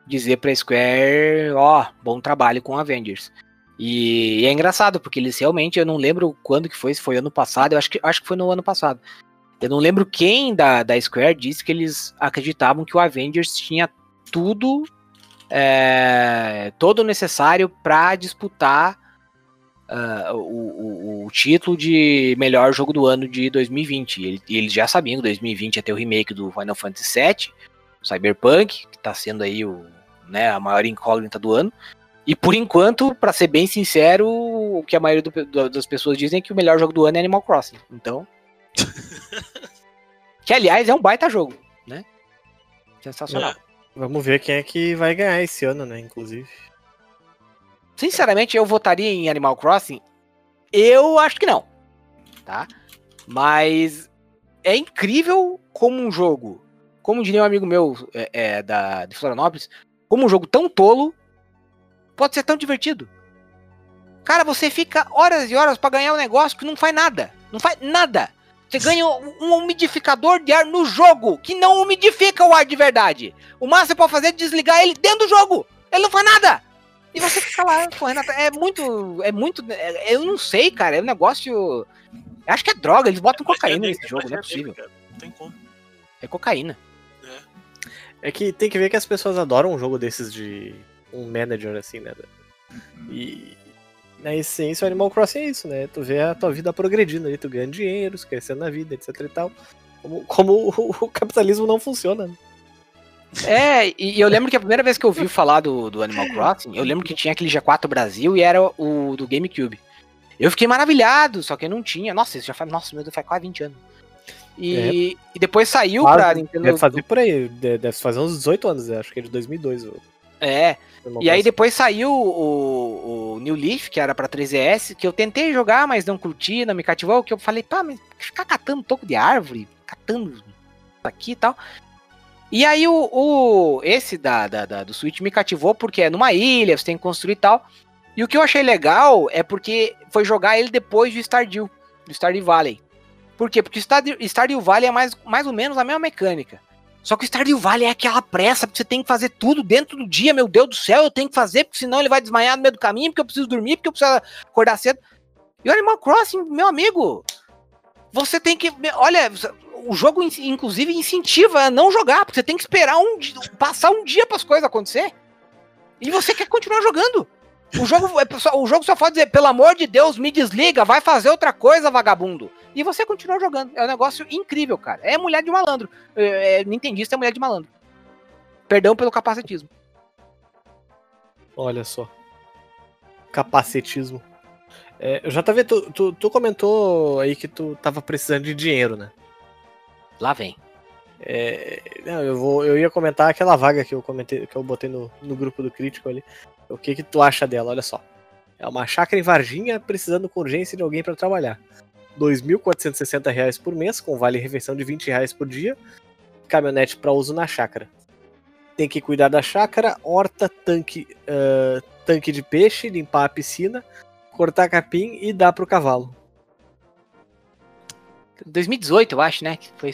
dizer pra Square, ó, bom trabalho com Avengers. E, e é engraçado, porque eles realmente, eu não lembro quando que foi, se foi ano passado, eu acho que, acho que foi no ano passado. Eu não lembro quem da, da Square disse que eles acreditavam que o Avengers tinha tudo, é, todo o necessário pra disputar ah, o, o- o título de melhor jogo do ano de 2020. E ele- eles já sabiam que 2020 ia ter o remake do Final Fantasy VII, Cyberpunk, que tá sendo aí o, né, a maior incógnita do ano. E por enquanto, pra ser bem sincero, o que a maioria do- do- das pessoas dizem é que o melhor jogo do ano é Animal Crossing. Então. [LAUGHS] que aliás é um baita jogo, né? Sensacional. Vamos ver quem é que vai ganhar esse ano, né? Inclusive. Sinceramente, eu votaria em Animal Crossing? Eu acho que não. Tá? Mas é incrível como um jogo, como diria um amigo meu é, é, da, de Florianópolis, como um jogo tão tolo pode ser tão divertido. Cara, você fica horas e horas pra ganhar um negócio que não faz nada. Não faz nada. Você ganha um umidificador de ar no jogo, que não umidifica o ar de verdade. O máximo que você pode fazer é desligar ele dentro do jogo. Ele não faz nada. E você fica lá correndo atrás. É muito. É muito. é- eu não sei, cara. É um negócio. Acho que é droga. Eles botam cocaína nesse jogo, não é possível. Cara, não tem como. É cocaína. É que tem que ver que as pessoas adoram um jogo desses de um manager, assim, né? E na essência o Animal Crossing é isso, né? Tu vê a tua vida progredindo ali, tu ganha dinheiro, crescendo na vida, etc e tal. Como, como o, o capitalismo não funciona. né? É, e eu lembro que a primeira vez que eu ouvi falar do, do Animal Crossing, eu lembro que tinha aquele G4 Brasil e era o do GameCube. Eu fiquei maravilhado, só que eu não tinha. Nossa, isso já faz. Nossa, meu Deus, faz quase 20 anos. E, e depois saiu Quase, pra Nintendo. Deve fazer por aí, de- deve fazer uns 18 anos, eu acho que é de 2002. O É, E aí depois saiu o, o New Leaf, que era pra 3DS, que eu tentei jogar, mas não curti, não me cativou, que eu falei, pá, mas ficar catando toco de árvore, catando isso aqui e tal. E aí o, o- esse da, da, da- do Switch me cativou porque é numa ilha, você tem que construir e tal. E o que eu achei legal é porque foi jogar ele depois do Stardew, do Stardew Valley. Por quê? Porque o Stardew, Stardew Valley é mais, mais ou menos a mesma mecânica. Só que o Stardew Valley é aquela pressa, porque você tem que fazer tudo dentro do dia, meu Deus do céu, eu tenho que fazer, porque senão ele vai desmaiar no meio do caminho, porque eu preciso dormir, porque eu preciso acordar cedo. E o Animal Crossing, meu amigo, você tem que. Olha, o jogo, in- inclusive, incentiva a não jogar, porque você tem que esperar um passar um dia para as coisas acontecer. E você quer continuar jogando. O jogo, é o jogo só pode dizer, pelo amor de Deus, me desliga, vai fazer outra coisa, vagabundo. E você continua jogando. É um negócio incrível, cara. É mulher de malandro. É, é, Nintendista é mulher de malandro. Perdão pelo capacitismo. Olha só. Capacetismo. É, JV, tu, tu, tu comentou aí que tu tava precisando de dinheiro, né? Lá vem. É, não, eu, vou, eu ia comentar aquela vaga que eu comentei, que eu botei no, no grupo do crítico ali. O que que tu acha dela? Olha só. É uma chácara em Varginha precisando com urgência de alguém para trabalhar. 2.460 reais por mês, com vale refeição de 20 reais por dia. Caminhonete para uso na chácara. Tem que cuidar da chácara, horta, tanque, ah, tanque de peixe, limpar a piscina, cortar capim e dar pro cavalo. 2018, eu acho, né? Que foi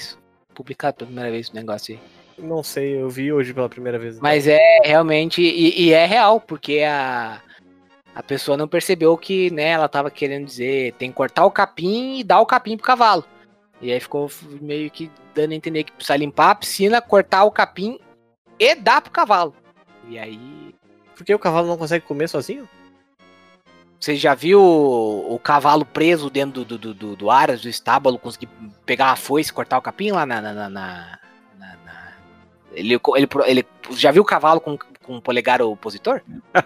publicado pela primeira vez o negócio aí. Não sei, eu vi hoje pela primeira vez. Mas é realmente. E, e é real, porque a, a pessoa não percebeu que né, ela tava querendo dizer tem que cortar o capim e dar o capim pro cavalo. E aí ficou meio que dando a entender que precisa limpar a piscina, cortar o capim e dar pro cavalo. E aí. Porque o cavalo não consegue comer sozinho? Você já viu o, o cavalo preso dentro do, do, do, do aras, do estábulo, conseguir pegar a foice e cortar o capim lá na. na, na, na- na- Ele, ele, ele já viu o cavalo com, com o polegar opositor? [LAUGHS]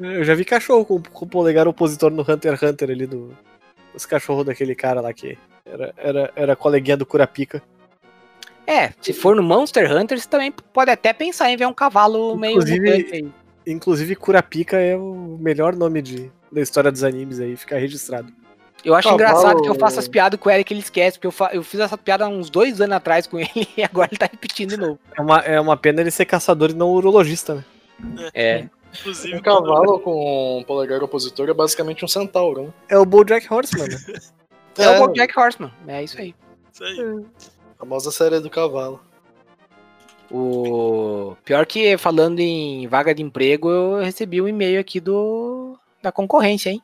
Eu já vi cachorro com, com o polegar opositor no Hunter x Hunter ali do. Os cachorros daquele cara lá que era, era, era coleguinha do Curapica. É, se for no Monster Hunter, você também pode até pensar em ver um cavalo meio Inclusive- mutante aí. Inclusive, Curapica é o melhor nome de, da história dos animes aí, fica registrado. Eu acho Cavalo- engraçado que eu faço as piadas com o Eric ele esquece, porque eu, fa- eu fiz essa piada há uns dois anos atrás com [LAUGHS] ele e agora ele tá repetindo de novo. É uma, é uma pena ele ser caçador e não urologista, né? É. Inclusive, Um cavalo com polegar opositor é basicamente um centauro, né? É o Bojack Horseman, né? É, o Jack Horseman, é isso aí. Isso aí. A famosa série do cavalo. O pior que falando em vaga de emprego, eu recebi um e-mail aqui do da concorrência, hein?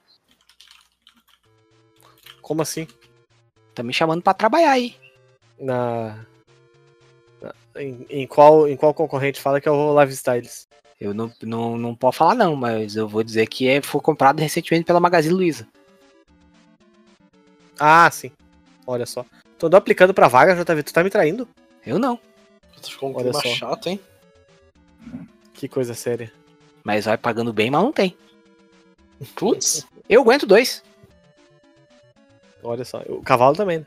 Como assim? Tá me chamando pra trabalhar aí. Na. em, em qual, em qual concorrente fala que é o Live Styles? Eu não, não, não posso falar não, mas eu vou dizer que é, foi comprado recentemente pela Magazine Luiza. Ah, sim. Olha só. Tô aplicando pra vaga, JV, tu tá me traindo? Eu não, Ficou um Olha clima só. chato, hein? Que coisa séria. mas vai pagando bem, mas não tem. Putz. [LAUGHS] Eu aguento dois. Olha só. O cavalo também, né?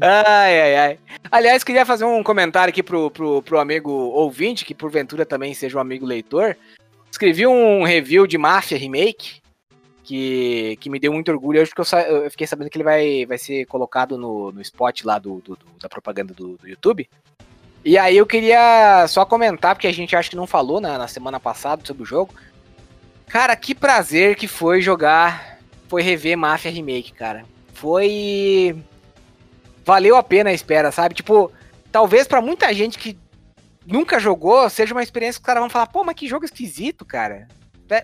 Ai, ai, ai. Aliás, queria fazer um comentário aqui pro, pro, pro amigo ouvinte, que porventura também seja um amigo leitor. Escrevi um review de Mafia Remake, que, que me deu muito orgulho hoje, porque eu, sa- eu fiquei sabendo que ele vai, vai ser colocado no, no spot lá do, do- do- da propaganda do, do YouTube. E aí eu queria só comentar, porque a gente acho que não falou na, na semana passada sobre o jogo. Cara, que prazer que foi jogar, foi rever Mafia Remake, cara. Foi valeu a pena a espera, sabe? Tipo, talvez pra muita gente que nunca jogou, seja uma experiência que os caras vão falar, pô, mas que jogo esquisito, cara.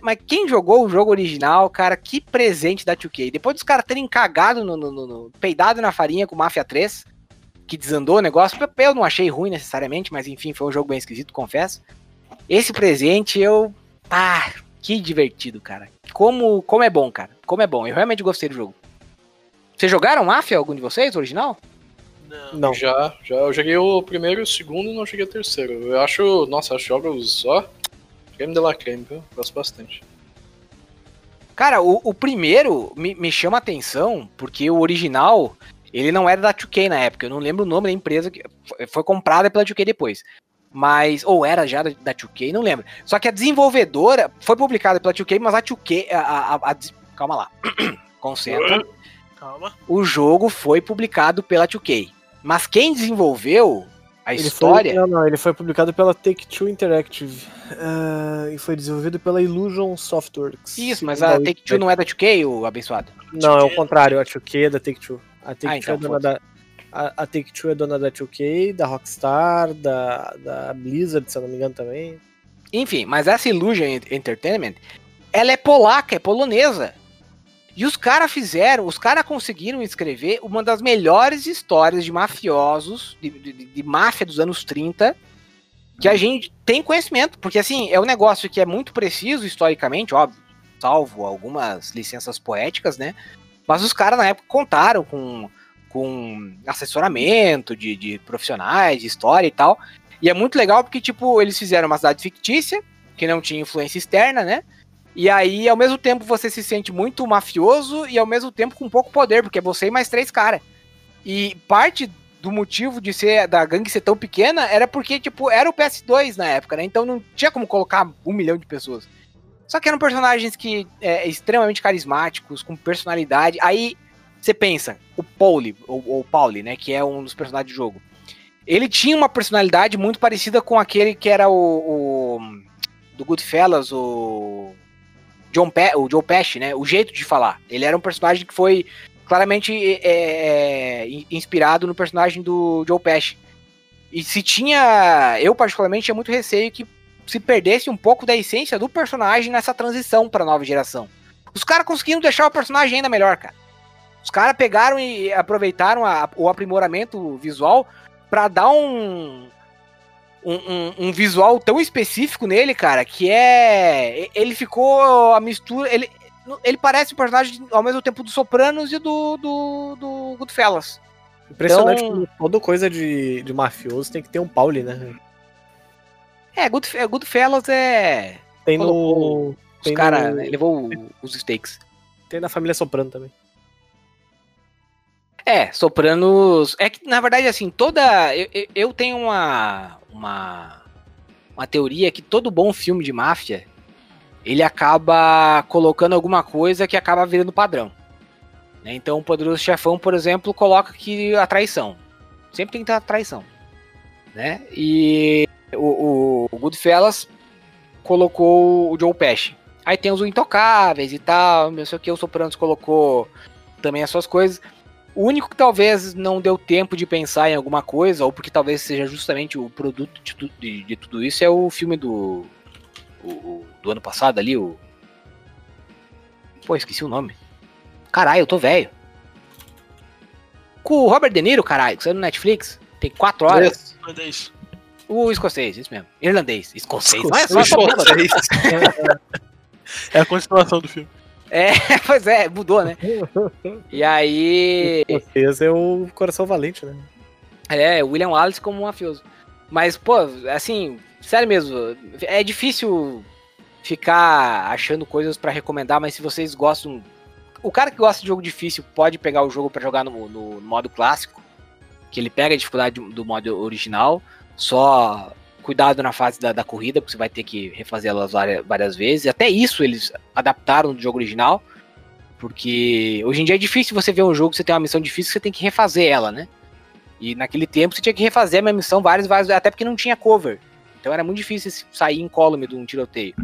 Mas quem jogou o jogo original, cara, que presente da 2K. Depois dos caras terem cagado no, no- no- no- peidado na farinha com Mafia 3, que desandou o negócio, eu não achei ruim necessariamente, mas enfim, foi um jogo bem esquisito, confesso. Esse presente eu. Ah, que divertido, cara. Como, como é bom, cara. Como é bom. Eu realmente gostei do jogo. Vocês jogaram Mafia, algum de vocês, original? Não. Não. Já, já. Eu joguei o primeiro e o segundo e não joguei o terceiro. Eu acho. Nossa, acho jogos só. Creme de la creme, viu? Gosto bastante. Cara, o, o primeiro me, me chama a atenção porque o original, ele não era da 2K na época. Eu não lembro o nome da empresa que foi, comprada pela 2K depois. Mas, ou era já da, da 2K, não lembro. Só que a desenvolvedora foi publicada pela 2K, mas a 2K. A, a- a- a calma lá. [CLEARS THROAT] Concentra. Calma. O jogo foi publicado pela 2K. Mas quem desenvolveu a Ele história. Foi, não, não, ele foi publicado pela Take-Two Interactive. ah, e foi desenvolvido pela Illusion Softworks. Isso, mas a a Take-Two não é da 2K, o abençoado? Não, é o contrário, a 2K é da Take-Two. A Take-Two Ah, então, é dona da. A, a Take-Two é dona da 2K, da Rockstar, da, da Blizzard, se eu não me engano também. Enfim, mas essa Illusion Ent- Entertainment, ela é polaca, é polonesa. E os caras fizeram, os caras conseguiram escrever uma das melhores histórias de mafiosos, de, de- de máfia dos anos 30, que a gente tem conhecimento. Porque, assim, é um negócio que é muito preciso historicamente, óbvio, salvo algumas licenças poéticas, né? Mas os caras na época contaram com com assessoramento de, de profissionais, de história e tal. E é muito legal porque, tipo, eles fizeram uma cidade fictícia, que não tinha influência externa, né? E aí, ao mesmo tempo, você se sente muito mafioso e ao mesmo tempo com pouco poder, porque é você e mais três caras. E parte do motivo de ser da gangue ser tão pequena era porque, tipo, era o PS2 na época, né? Então não tinha como colocar um milhão de pessoas. Só que eram personagens que é, extremamente carismáticos, com personalidade. Aí você pensa, o Pauli, ou, ou Pauli, né? Que é um dos personagens do jogo. Ele tinha uma personalidade muito parecida com aquele que era o, o do Goodfellas, o John Pe o Joe Pesci, né? O jeito de falar. Ele era um personagem que foi claramente é, é, inspirado no personagem do Joe Pesci. E se tinha, eu particularmente tinha muito receio que se perdesse um pouco da essência do personagem nessa transição para nova geração. Os caras conseguiram deixar o personagem ainda melhor, cara. Os caras pegaram e aproveitaram a, o aprimoramento visual para dar um, um, um, um, visual tão específico nele, cara, que é. Ele ficou a mistura. Ele, ele parece um personagem ao mesmo tempo do Sopranos e do, do, do Goodfellas. Impressionante então, como toda coisa de, de mafioso tem que ter um Pauli, né? É, Good, Goodfellas é. Tem no. Os caras, no... né, levou os stakes. Tem na família Soprano também. É, Sopranos. É que, na verdade, assim, toda. Eu, eu tenho uma, uma. Uma teoria que todo bom filme de máfia ele acaba colocando alguma coisa que acaba virando padrão. Né? Então, o Poderoso Chefão, por exemplo, coloca que a traição. Sempre tem que ter a traição. Né? E o, o, Goodfellas colocou o Joe Pesci. Aí tem os Intocáveis e tal, não sei o que, o Sopranos colocou também as suas coisas. O único que talvez não deu tempo de pensar em alguma coisa, ou porque talvez seja justamente o produto de, de, de tudo isso, é o filme do o, do ano passado ali, o. Pô, esqueci o nome. Caralho, eu tô velho. Com o Robert De Niro, caralho, que saiu no Netflix. Tem quatro horas. Irlandês. O escocês, isso mesmo. Irlandês. Escocês. escocês. Não é só escocês. [LAUGHS] é a continuação do filme. É, [LAUGHS] pois é, mudou, né? E aí. O é o coração valente, né? É, William Wallace como um mafioso. Mas, pô, assim, sério mesmo, é difícil ficar achando coisas para recomendar, mas se vocês gostam. O cara que gosta de jogo difícil pode pegar o jogo para jogar no, no, modo clássico, que ele pega a dificuldade do modo original, só cuidado na fase da, da corrida, porque você vai ter que refazer elas várias, várias vezes. Até isso eles adaptaram do jogo original, porque hoje em dia é difícil você ver um jogo que você tem uma missão difícil, você tem que refazer ela, né? E naquele tempo você tinha que refazer a minha missão várias, várias, até porque não tinha cover. Então era muito difícil sair incólume de um tiroteio.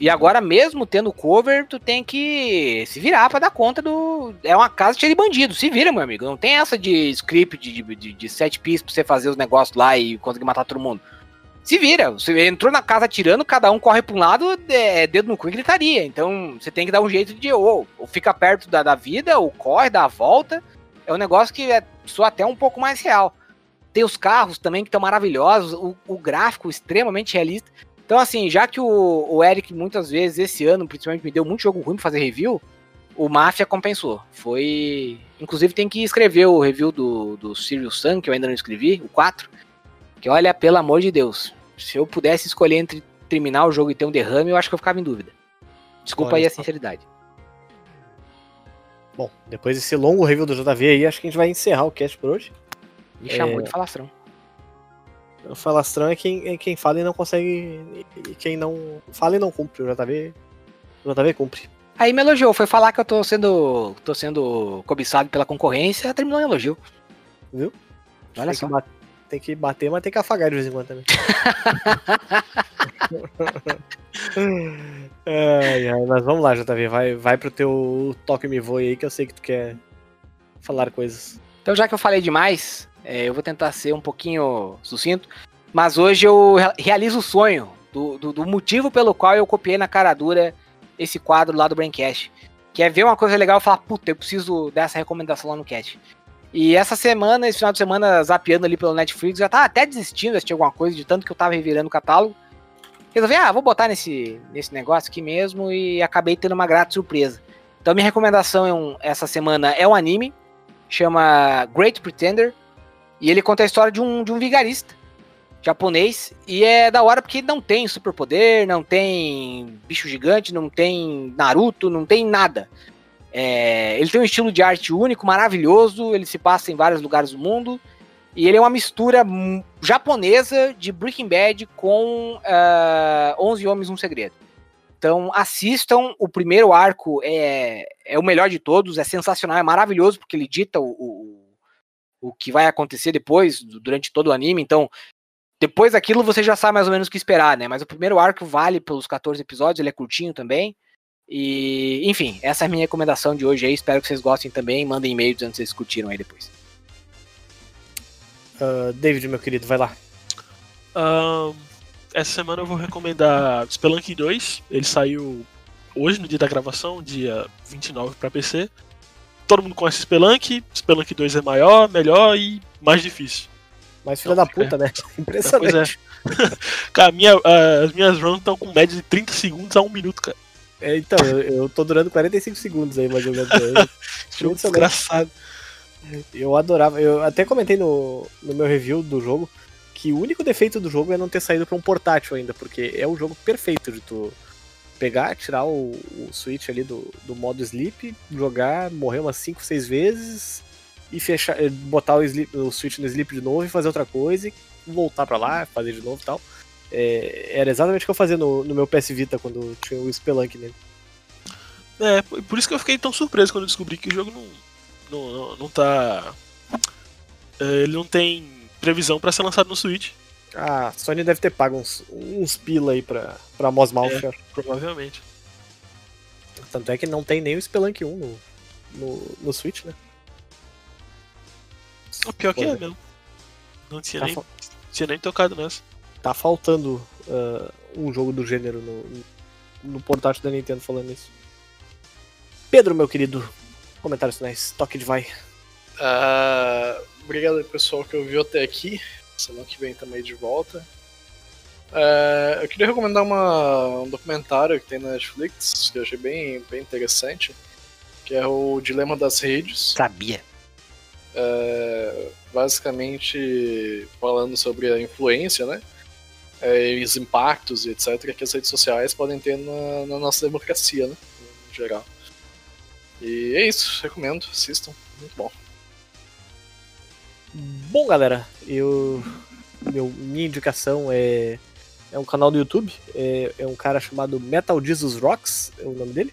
E agora, mesmo tendo cover, tu tem que se virar para dar conta do. É uma casa cheia de bandidos. Se vira, meu amigo. Não tem essa de script de, de, de set piece pra você fazer os negócios lá e conseguir matar todo mundo. Se vira. Você entrou na casa tirando, cada um corre pra um lado, é, dedo no cu e gritaria. Então você tem que dar um jeito de ou, ou fica perto da, da vida, ou corre, dá a volta é um negócio que é só até um pouco mais real. Tem os carros também que estão maravilhosos, o, o, gráfico extremamente realista. Então, assim, já que o, o, Eric muitas vezes esse ano, principalmente, me deu muito jogo ruim pra fazer review, o Mafia compensou. Foi. Inclusive, tem que escrever o review do, do Sirius Sun, que eu ainda não escrevi, o 4. Que olha, pelo amor de Deus, se eu pudesse escolher entre terminar o jogo e ter um derrame, eu acho que eu ficava em dúvida. Desculpa aí a sinceridade. Bom, depois desse longo review do JV aí, acho que a gente vai encerrar o cast por hoje. Me é... chamou de falastrão. O falastrão é quem, é quem fala e não consegue. E quem não fala e não cumpre. O JV. O JV cumpre. Aí me elogiou, foi falar que eu tô sendo. tô sendo cobiçado pela concorrência, terminou em elogio. Viu? Olha tem só. Que bater, tem que bater, mas tem que afagar de vez em quando também. [LAUGHS] ai, ai, mas vamos lá, JV. Vai, vai pro teu toque me voe aí que eu sei que tu quer falar coisas. Então, já que eu falei demais, é, eu vou tentar ser um pouquinho sucinto. Mas hoje eu realizo o sonho do, do, do, motivo pelo qual eu copiei na cara dura esse quadro lá do Braincast. Que é ver uma coisa legal e falar, puta, eu preciso dessa recomendação lá no cast. E essa semana, esse final de semana, zapeando ali pelo Netflix, já tava até desistindo de assistir alguma coisa, de tanto que eu tava revirando o catálogo resolvi, ah, vou botar nesse, nesse negócio aqui mesmo e acabei tendo uma grata surpresa. Então minha recomendação é um, essa semana é um anime chama Great Pretender. E ele conta a história de um, de um vigarista japonês. E é da hora porque não tem superpoder, não tem bicho gigante, não tem Naruto, não tem nada. É, ele tem um estilo de arte único, maravilhoso. Ele se passa em vários lugares do mundo. E ele é uma mistura hum, japonesa de Breaking Bad com uh, 11 Homens um Segredo. Então assistam, o primeiro arco é, é o melhor de todos, é sensacional, é maravilhoso, porque ele dita o, o, o que vai acontecer depois, durante todo o anime. Então, depois daquilo você já sabe mais ou menos o que esperar, né? Mas o primeiro arco vale pelos 14 episódios, ele é curtinho também. E, enfim, essa é a minha recomendação de hoje aí. Espero que vocês gostem também. Mandem e-mails antes vocês discutiram aí depois. Uh, David, meu querido, vai lá. Ahn, essa semana eu vou recomendar Spelunky 2. Ele saiu hoje, no dia da gravação, dia 29 para PC. Todo mundo conhece Spelunky. Spelunky 2 é maior, melhor e mais difícil. Mas filha Não, da puta, né? [LAUGHS] Pois Impressionante. é. [LAUGHS] Cara, minha, ah, as minhas runs estão com média de 30 segundos a 1 minuto, cara. É, então, eu, eu tô durando 45 segundos aí, mais ou menos. Jogo Impressionante. desgraçado. eu adorava. Eu até comentei no, no meu review do jogo que o único defeito do jogo é não ter saído pra um portátil ainda, porque é o jogo perfeito de tu pegar, tirar o, o Switch ali do, do modo sleep, jogar, morrer umas 5, 6 vezes e fechar, eh, botar o, sleep, o Switch no sleep de novo e fazer outra coisa e voltar pra lá, fazer de novo e tal. É, era exatamente o que eu fazia no, no meu PS Vita quando tinha o Spelunk nele. É, por isso que eu fiquei tão surpreso quando descobri que o jogo não, não, não, não tá. é, Ele não tem previsão pra ser lançado no Switch, Ah, a Sony deve ter pago uns, uns pila aí pra, pra Mos Malfa. provavelmente. Tanto é que não tem nem o Spelunk 1 no, no, no Switch, né? O pior que é é. mesmo. Não tinha, Tá, nem, tinha nem tocado nessa. Tá faltando ah, um jogo do gênero no, no portátil da Nintendo falando isso. Pedro, meu querido, comentários finais, toque de vai. Ah, obrigado aí, pessoal que ouviu até aqui. Semana que vem também de volta. Ah, eu queria recomendar uma- um documentário que tem na Netflix, que eu achei bem, bem interessante, que é o Dilema das Redes. Sabia. É, basicamente falando sobre a influência, né? É, e os impactos e etc. que as redes sociais podem ter na, na nossa democracia, né? No geral. E é isso, recomendo, assistam, muito bom. Bom, galera, eu meu, minha indicação é é um canal do YouTube, é, é um cara chamado Metal Jesus Rocks, é o nome dele.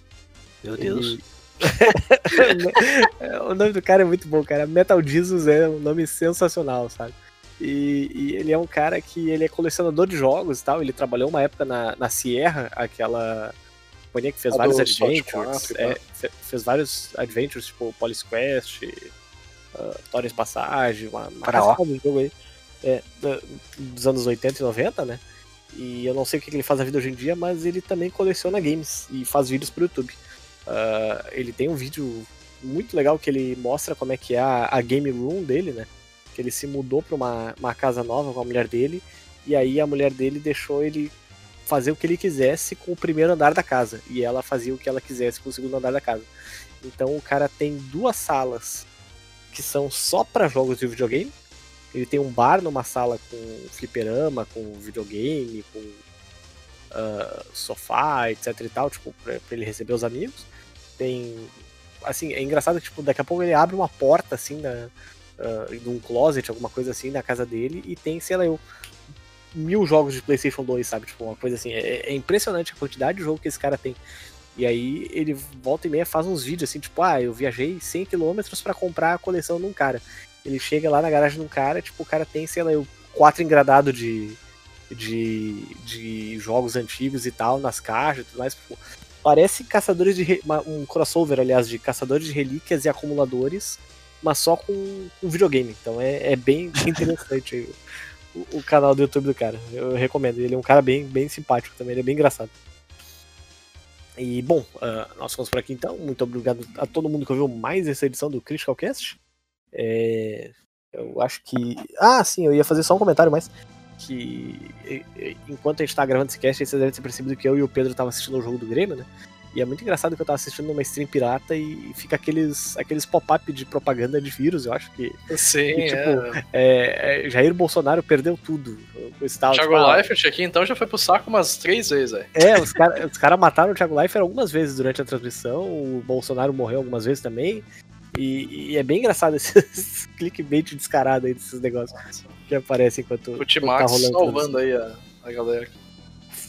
Meu Ele- [LAUGHS] É, o nome do cara é muito bom, cara. Metal Jesus é um nome sensacional, sabe? E, e ele é um cara que ele é colecionador de jogos e tal. Ele trabalhou uma época na, na Sierra, aquela companhia que fez A vários adventures. 4 é, fe- fez vários adventures, tipo Police Quest, uh, Torres Passage, uma, uma de jogo aí. É, dos anos 80 e 90, né? E eu não sei o que ele faz na vida hoje em dia, mas ele também coleciona games e faz vídeos pro YouTube. Ah, ele tem um vídeo muito legal que ele mostra como é que é a, a game room dele, né? Ele se mudou pra uma, uma casa nova com a mulher dele, e aí a mulher dele deixou ele fazer o que ele quisesse com o primeiro andar da casa, e ela fazia o que ela quisesse com o segundo andar da casa. Então o cara tem duas salas que são só pra jogos de videogame. Ele tem um bar numa sala com fliperama, com videogame, com ah, sofá, etc e tal, tipo, pra, pra ele receber os amigos. Tem. Assim, é engraçado que, tipo, daqui a pouco ele abre uma porta, assim, na, ah, de um closet, alguma coisa assim, na casa dele, e tem, sei lá, eu, mil jogos de PlayStation 2, sabe? Tipo, uma coisa assim. É, é impressionante a quantidade de jogo que esse cara tem. E aí ele volta e meia faz uns vídeos assim, tipo, ah, eu viajei 100km pra comprar a coleção de um cara. Ele chega lá na garagem de um cara, tipo, o cara tem, sei lá, eu, quatro engradados de, de, de jogos antigos e tal, nas caixas e tudo mais. Tipo, parece caçadores de. re- um crossover, aliás, de caçadores de relíquias e acumuladores, mas só com, com videogame. Então é, é bem, interessante o, o canal do YouTube do cara. Eu recomendo. Ele é um cara bem, bem simpático também, ele é bem engraçado. E bom, ah, nós ficamos por aqui então. Muito obrigado a todo mundo que ouviu mais essa edição do Critical Cast. É, eu acho que. Ah, sim, eu ia fazer só um comentário mais. Que enquanto a gente tá gravando esse cast, vocês devem ter percebido que eu e o Pedro estavam assistindo o jogo do Grêmio, né? E é muito engraçado que eu tava assistindo uma stream pirata e fica aqueles, aqueles pop-up de propaganda de vírus, eu acho que. Sim, E, tipo, é. É, é, Jair Bolsonaro perdeu tudo. O Thiago tipo, ah, Leifert aqui, então, já foi pro saco umas três vezes, velho. É, os caras cara mataram o Thiago Leifert algumas vezes durante a transmissão, o Bolsonaro morreu algumas vezes também. E, e é bem engraçado [LAUGHS] esses clickbait descarado aí desses negócios que aparecem enquanto, O enquanto Timax tá rolando salvando aí a, a galera.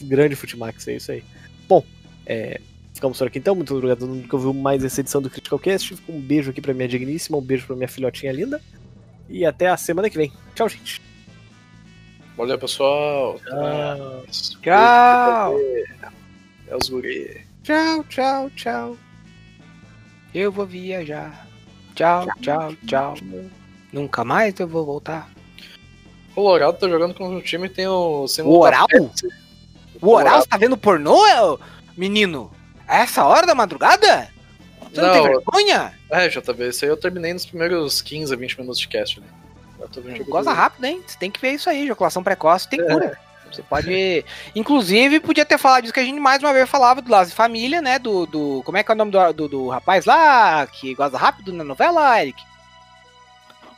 grande Futimax, é isso aí. Bom, é, ficamos por aqui então. Muito obrigado a todo mundo que ouviu mais essa edição do Critical Cast. Um beijo aqui pra minha digníssima, um beijo pra minha filhotinha linda. E até a semana que vem. Tchau, gente. Valeu, pessoal. Ah, Tchau! É os guri. Tchau, tchau, tchau. Eu vou viajar. Tchau, tchau, tchau. Nunca mais eu vou voltar. O Colorado tá jogando com um time tem o. O Oral? O Oral, tá vendo pornô, menino? A essa hora da madrugada? Você não, Não, tem vergonha? É, JB, isso aí eu terminei nos primeiros 15 a 20 minutos de cast ali. Eu tô vendo jogo Goza do- rápido, hein? Você tem que ver isso aí. Ejaculação precoce tem cura. Você pode. Inclusive, podia ter falado disso que a gente mais uma vez falava do Lazo e Família, né? Do, do. Como é que é o nome do, do, do rapaz lá que goza rápido na novela, Eric?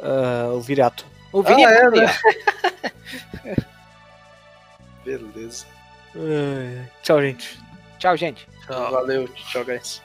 Ah, o Viriato. O Vini Ah, é, Abdul. né? [LAUGHS] Beleza. Ah, tchau, gente. Tchau, gente. Valeu, tchau, guys.